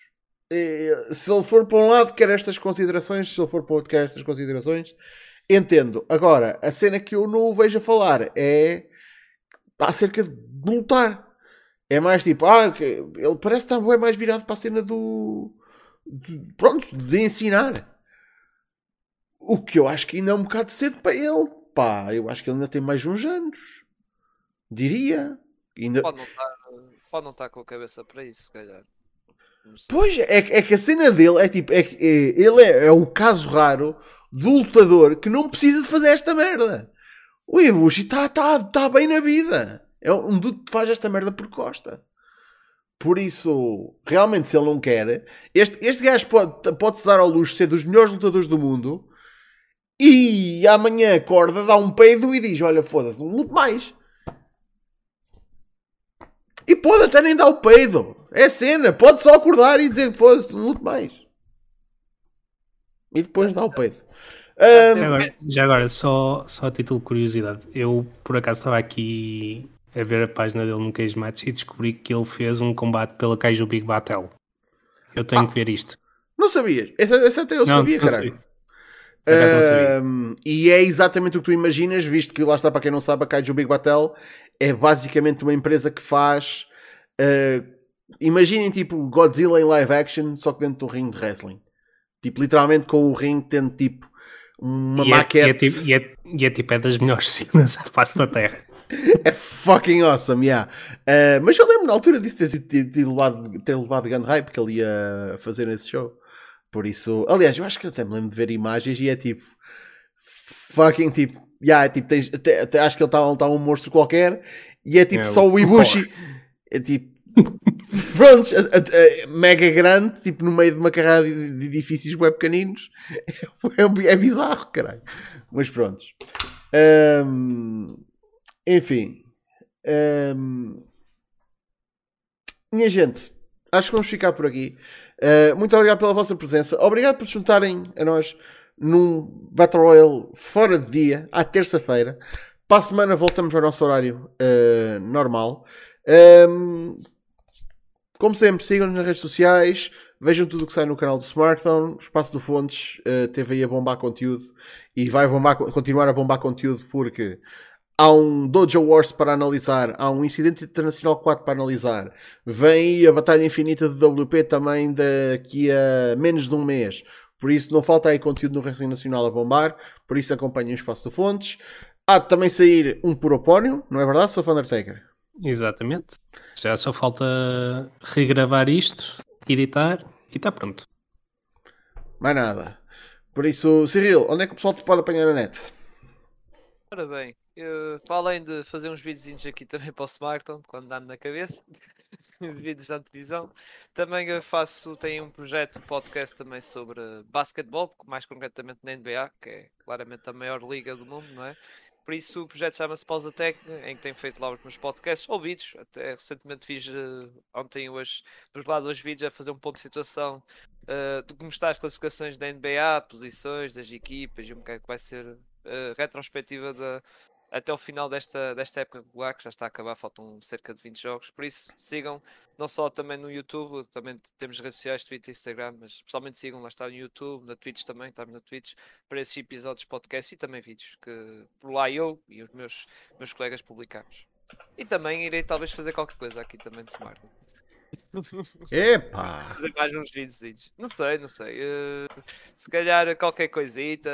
S1: Se ele for para um lado, quer estas considerações. Se ele for para outro, quer estas considerações. Entendo. Agora, a cena que eu não o vejo a falar é acerca de lutar. É mais tipo, ah, ele parece estar bem mais virado para a cena do. de- pronto, de ensinar. O que eu acho que ainda é um bocado cedo para ele. Pá, eu acho que ele ainda tem mais uns anos. Diria. Ainda...
S2: pode não estar, pode não estar com a cabeça para isso, se calhar.
S1: Pois, é, é que a cena dele é tipo, é, que- é- ele é, é o caso raro do lutador que não precisa de fazer esta merda. O Ibushi está tá, tá bem na vida. É um dude que faz esta merda por costa. Por isso, realmente, se ele não quer, este, este gajo pode- pode-se dar ao luxo de ser dos melhores lutadores do mundo e amanhã acorda, dá um peido e diz: Olha, foda-se, não luto mais. E pode até nem dar o peido. É cena. Pode só acordar e dizer: Foda-se, luto mais. E depois dá o peido. Ahm,
S3: Já agora, já agora, só, só a título de curiosidade, eu por acaso estava aqui a ver a página dele no Cage Match e descobri que ele fez um combate pela Kaiju Big Battle. Eu tenho
S1: Ah.
S3: que ver isto.
S1: Não sabias? Essa, essa até eu
S3: Não,
S1: sabia,
S3: não
S1: caralho. Ahm, e é exatamente o que tu imaginas, visto que lá está, para quem não sabe, a Kaiju Big Battel é basicamente uma empresa que faz. ah, imaginem tipo Godzilla em live action, só que dentro do ringue de wrestling. Tipo, literalmente com o ringue tendo tipo uma
S3: e, é, e, é,
S1: maquete.
S3: tipo, e, é, e é tipo é das melhores cenas à face da Terra.
S1: É fucking awesome, yeah. Uh, mas eu lembro na altura disso ter, ter, ter levado, ter levado grande hype que ele ia fazer esse show. Por isso, aliás, eu acho que até me lembro de ver imagens e é tipo fucking tipo, yeah, tipo tens, até, acho que ele está tá um monstro qualquer e é tipo
S3: É,
S1: só
S3: o
S1: Ibushi. É tipo, pronto, a- a- a- mega grande, tipo no meio de uma carrada de, edifícios bem pequeninos. É, é bizarro, caralho. Mas pronto. Ahm, enfim. Ahm, minha gente, acho que vamos ficar por aqui. Uh, muito obrigado pela vossa presença. Obrigado por se juntarem a nós num Battle Royale fora de dia, à terça-feira. Para a semana voltamos ao nosso horário uh, normal. Um, como sempre, sigam-nos nas redes sociais. Vejam tudo o que sai no canal do Smartphone. Espaço do Fontes uh, teve aí a bombar conteúdo e vai bombar, continuar a bombar conteúdo porque há um Dojo Wars para analisar, há um Incidente Internacional 4 para analisar, vem aí a Batalha Infinita do WP também daqui a menos de um mês. Por isso não falta aí conteúdo no Wrestling Nacional a bombar, por isso acompanhem o Espaço do Fontes. Há de também sair um Puropónio, não é verdade, Sr. Undertaker?
S3: Exatamente. Já só falta regravar isto, editar e está pronto.
S1: Mais nada. Por isso, Cyril, onde é que o pessoal te pode apanhar na net?
S2: Ora bem, eu, para além de fazer uns videozinhos aqui também para o Smartphone, quando dá-me na cabeça, vídeos da televisão, também eu faço, tenho um projeto, um podcast também sobre basquetebol, mais concretamente na NBA, que é claramente a maior liga do mundo, não é? Por isso o projeto chama-se Pausa Técnica, em que tenho feito lá os meus podcasts ou vídeos. Até recentemente fiz uh, ontem hoje, lá dois vídeos a fazer um ponto de situação uh, de como está as classificações da NBA, posições das equipas e um bocado que vai ser uh, retrospectiva da, até o final desta, desta época regular, que já está a acabar, faltam cerca de 20 jogos. Por isso, sigam, não só também no YouTube, também temos redes sociais, Twitter e Instagram, mas especialmente sigam, lá está no YouTube, na Twitch também, estamos na Twitch, para esses episódios de podcast e também vídeos que por lá eu e os meus, meus colegas publicamos. E também irei talvez fazer qualquer coisa aqui também de Smart.
S1: Epá!
S2: Fazer mais uns vídeos. Não sei, não sei. Uh, se calhar qualquer coisita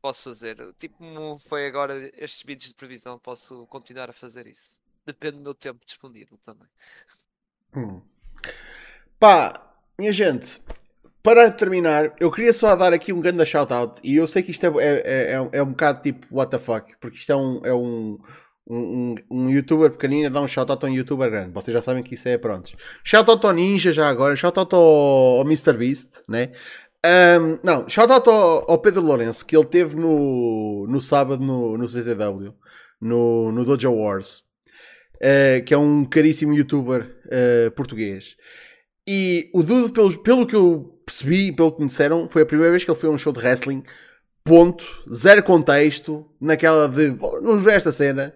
S2: posso fazer. Tipo foi agora estes vídeos de previsão, posso continuar a fazer isso. Depende do meu tempo disponível também.
S1: Hum. Pá, minha gente, para terminar, eu queria só dar aqui um grande shout-out. E eu sei que isto é, é, é, é um bocado tipo what the fuck, porque isto é um, é um, um, um youtuber pequenino a dar um shout-out a um youtuber grande. Vocês já sabem que isso é pronto. Shout-out ao Ninja já agora, shout-out ao, ao MrBeast, né? Um, não, shout-out ao, ao Pedro Lourenço, que ele teve no, no sábado no, no CTW, no, no Dojo Wars. Uh, que é um caríssimo youtuber uh, português. E o Dude, pelo, pelo que eu percebi, pelo que me disseram, foi a primeira vez que ele foi a um show de wrestling. Ponto, zero contexto, naquela de vamos ver esta cena.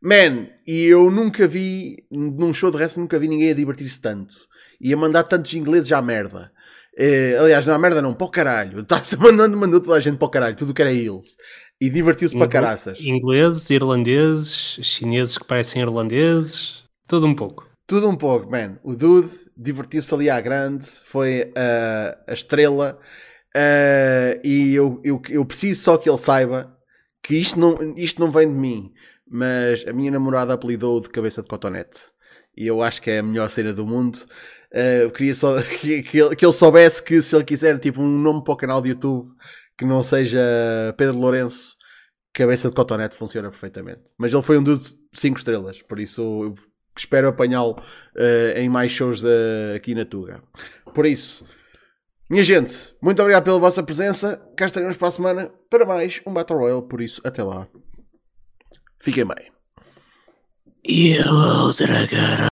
S1: Man, e eu nunca vi, num show de wrestling, nunca vi ninguém a divertir-se tanto e a mandar tantos ingleses à merda. Uh, aliás, não à merda, não, para o caralho. Está-se mandando, mandou toda a gente para o caralho, tudo que era eles. E divertiu-se para caraças.
S3: Ingleses, irlandeses, chineses que parecem irlandeses, tudo um pouco.
S1: Tudo um pouco, man. O Dude divertiu-se ali à grande, foi uh, a estrela. Uh, e eu, eu, eu preciso só que ele saiba que isto não, isto não vem de mim, mas a minha namorada apelidou de cabeça de cotonete. E eu acho que é a melhor cena do mundo. Uh, eu queria só que, que, ele, que ele soubesse que se ele quiser tipo um nome para o canal de YouTube que não seja Pedro Lourenço, cabeça de cotonete funciona perfeitamente. Mas ele foi um dude de 5 estrelas, por isso eu espero apanhá-lo uh, em mais shows de, aqui na Tuga. Por isso, minha gente, muito obrigado pela vossa presença. Cá estaremos para a semana para mais um Battle Royale. Por isso, até lá. Fiquem bem.
S3: E outra cara.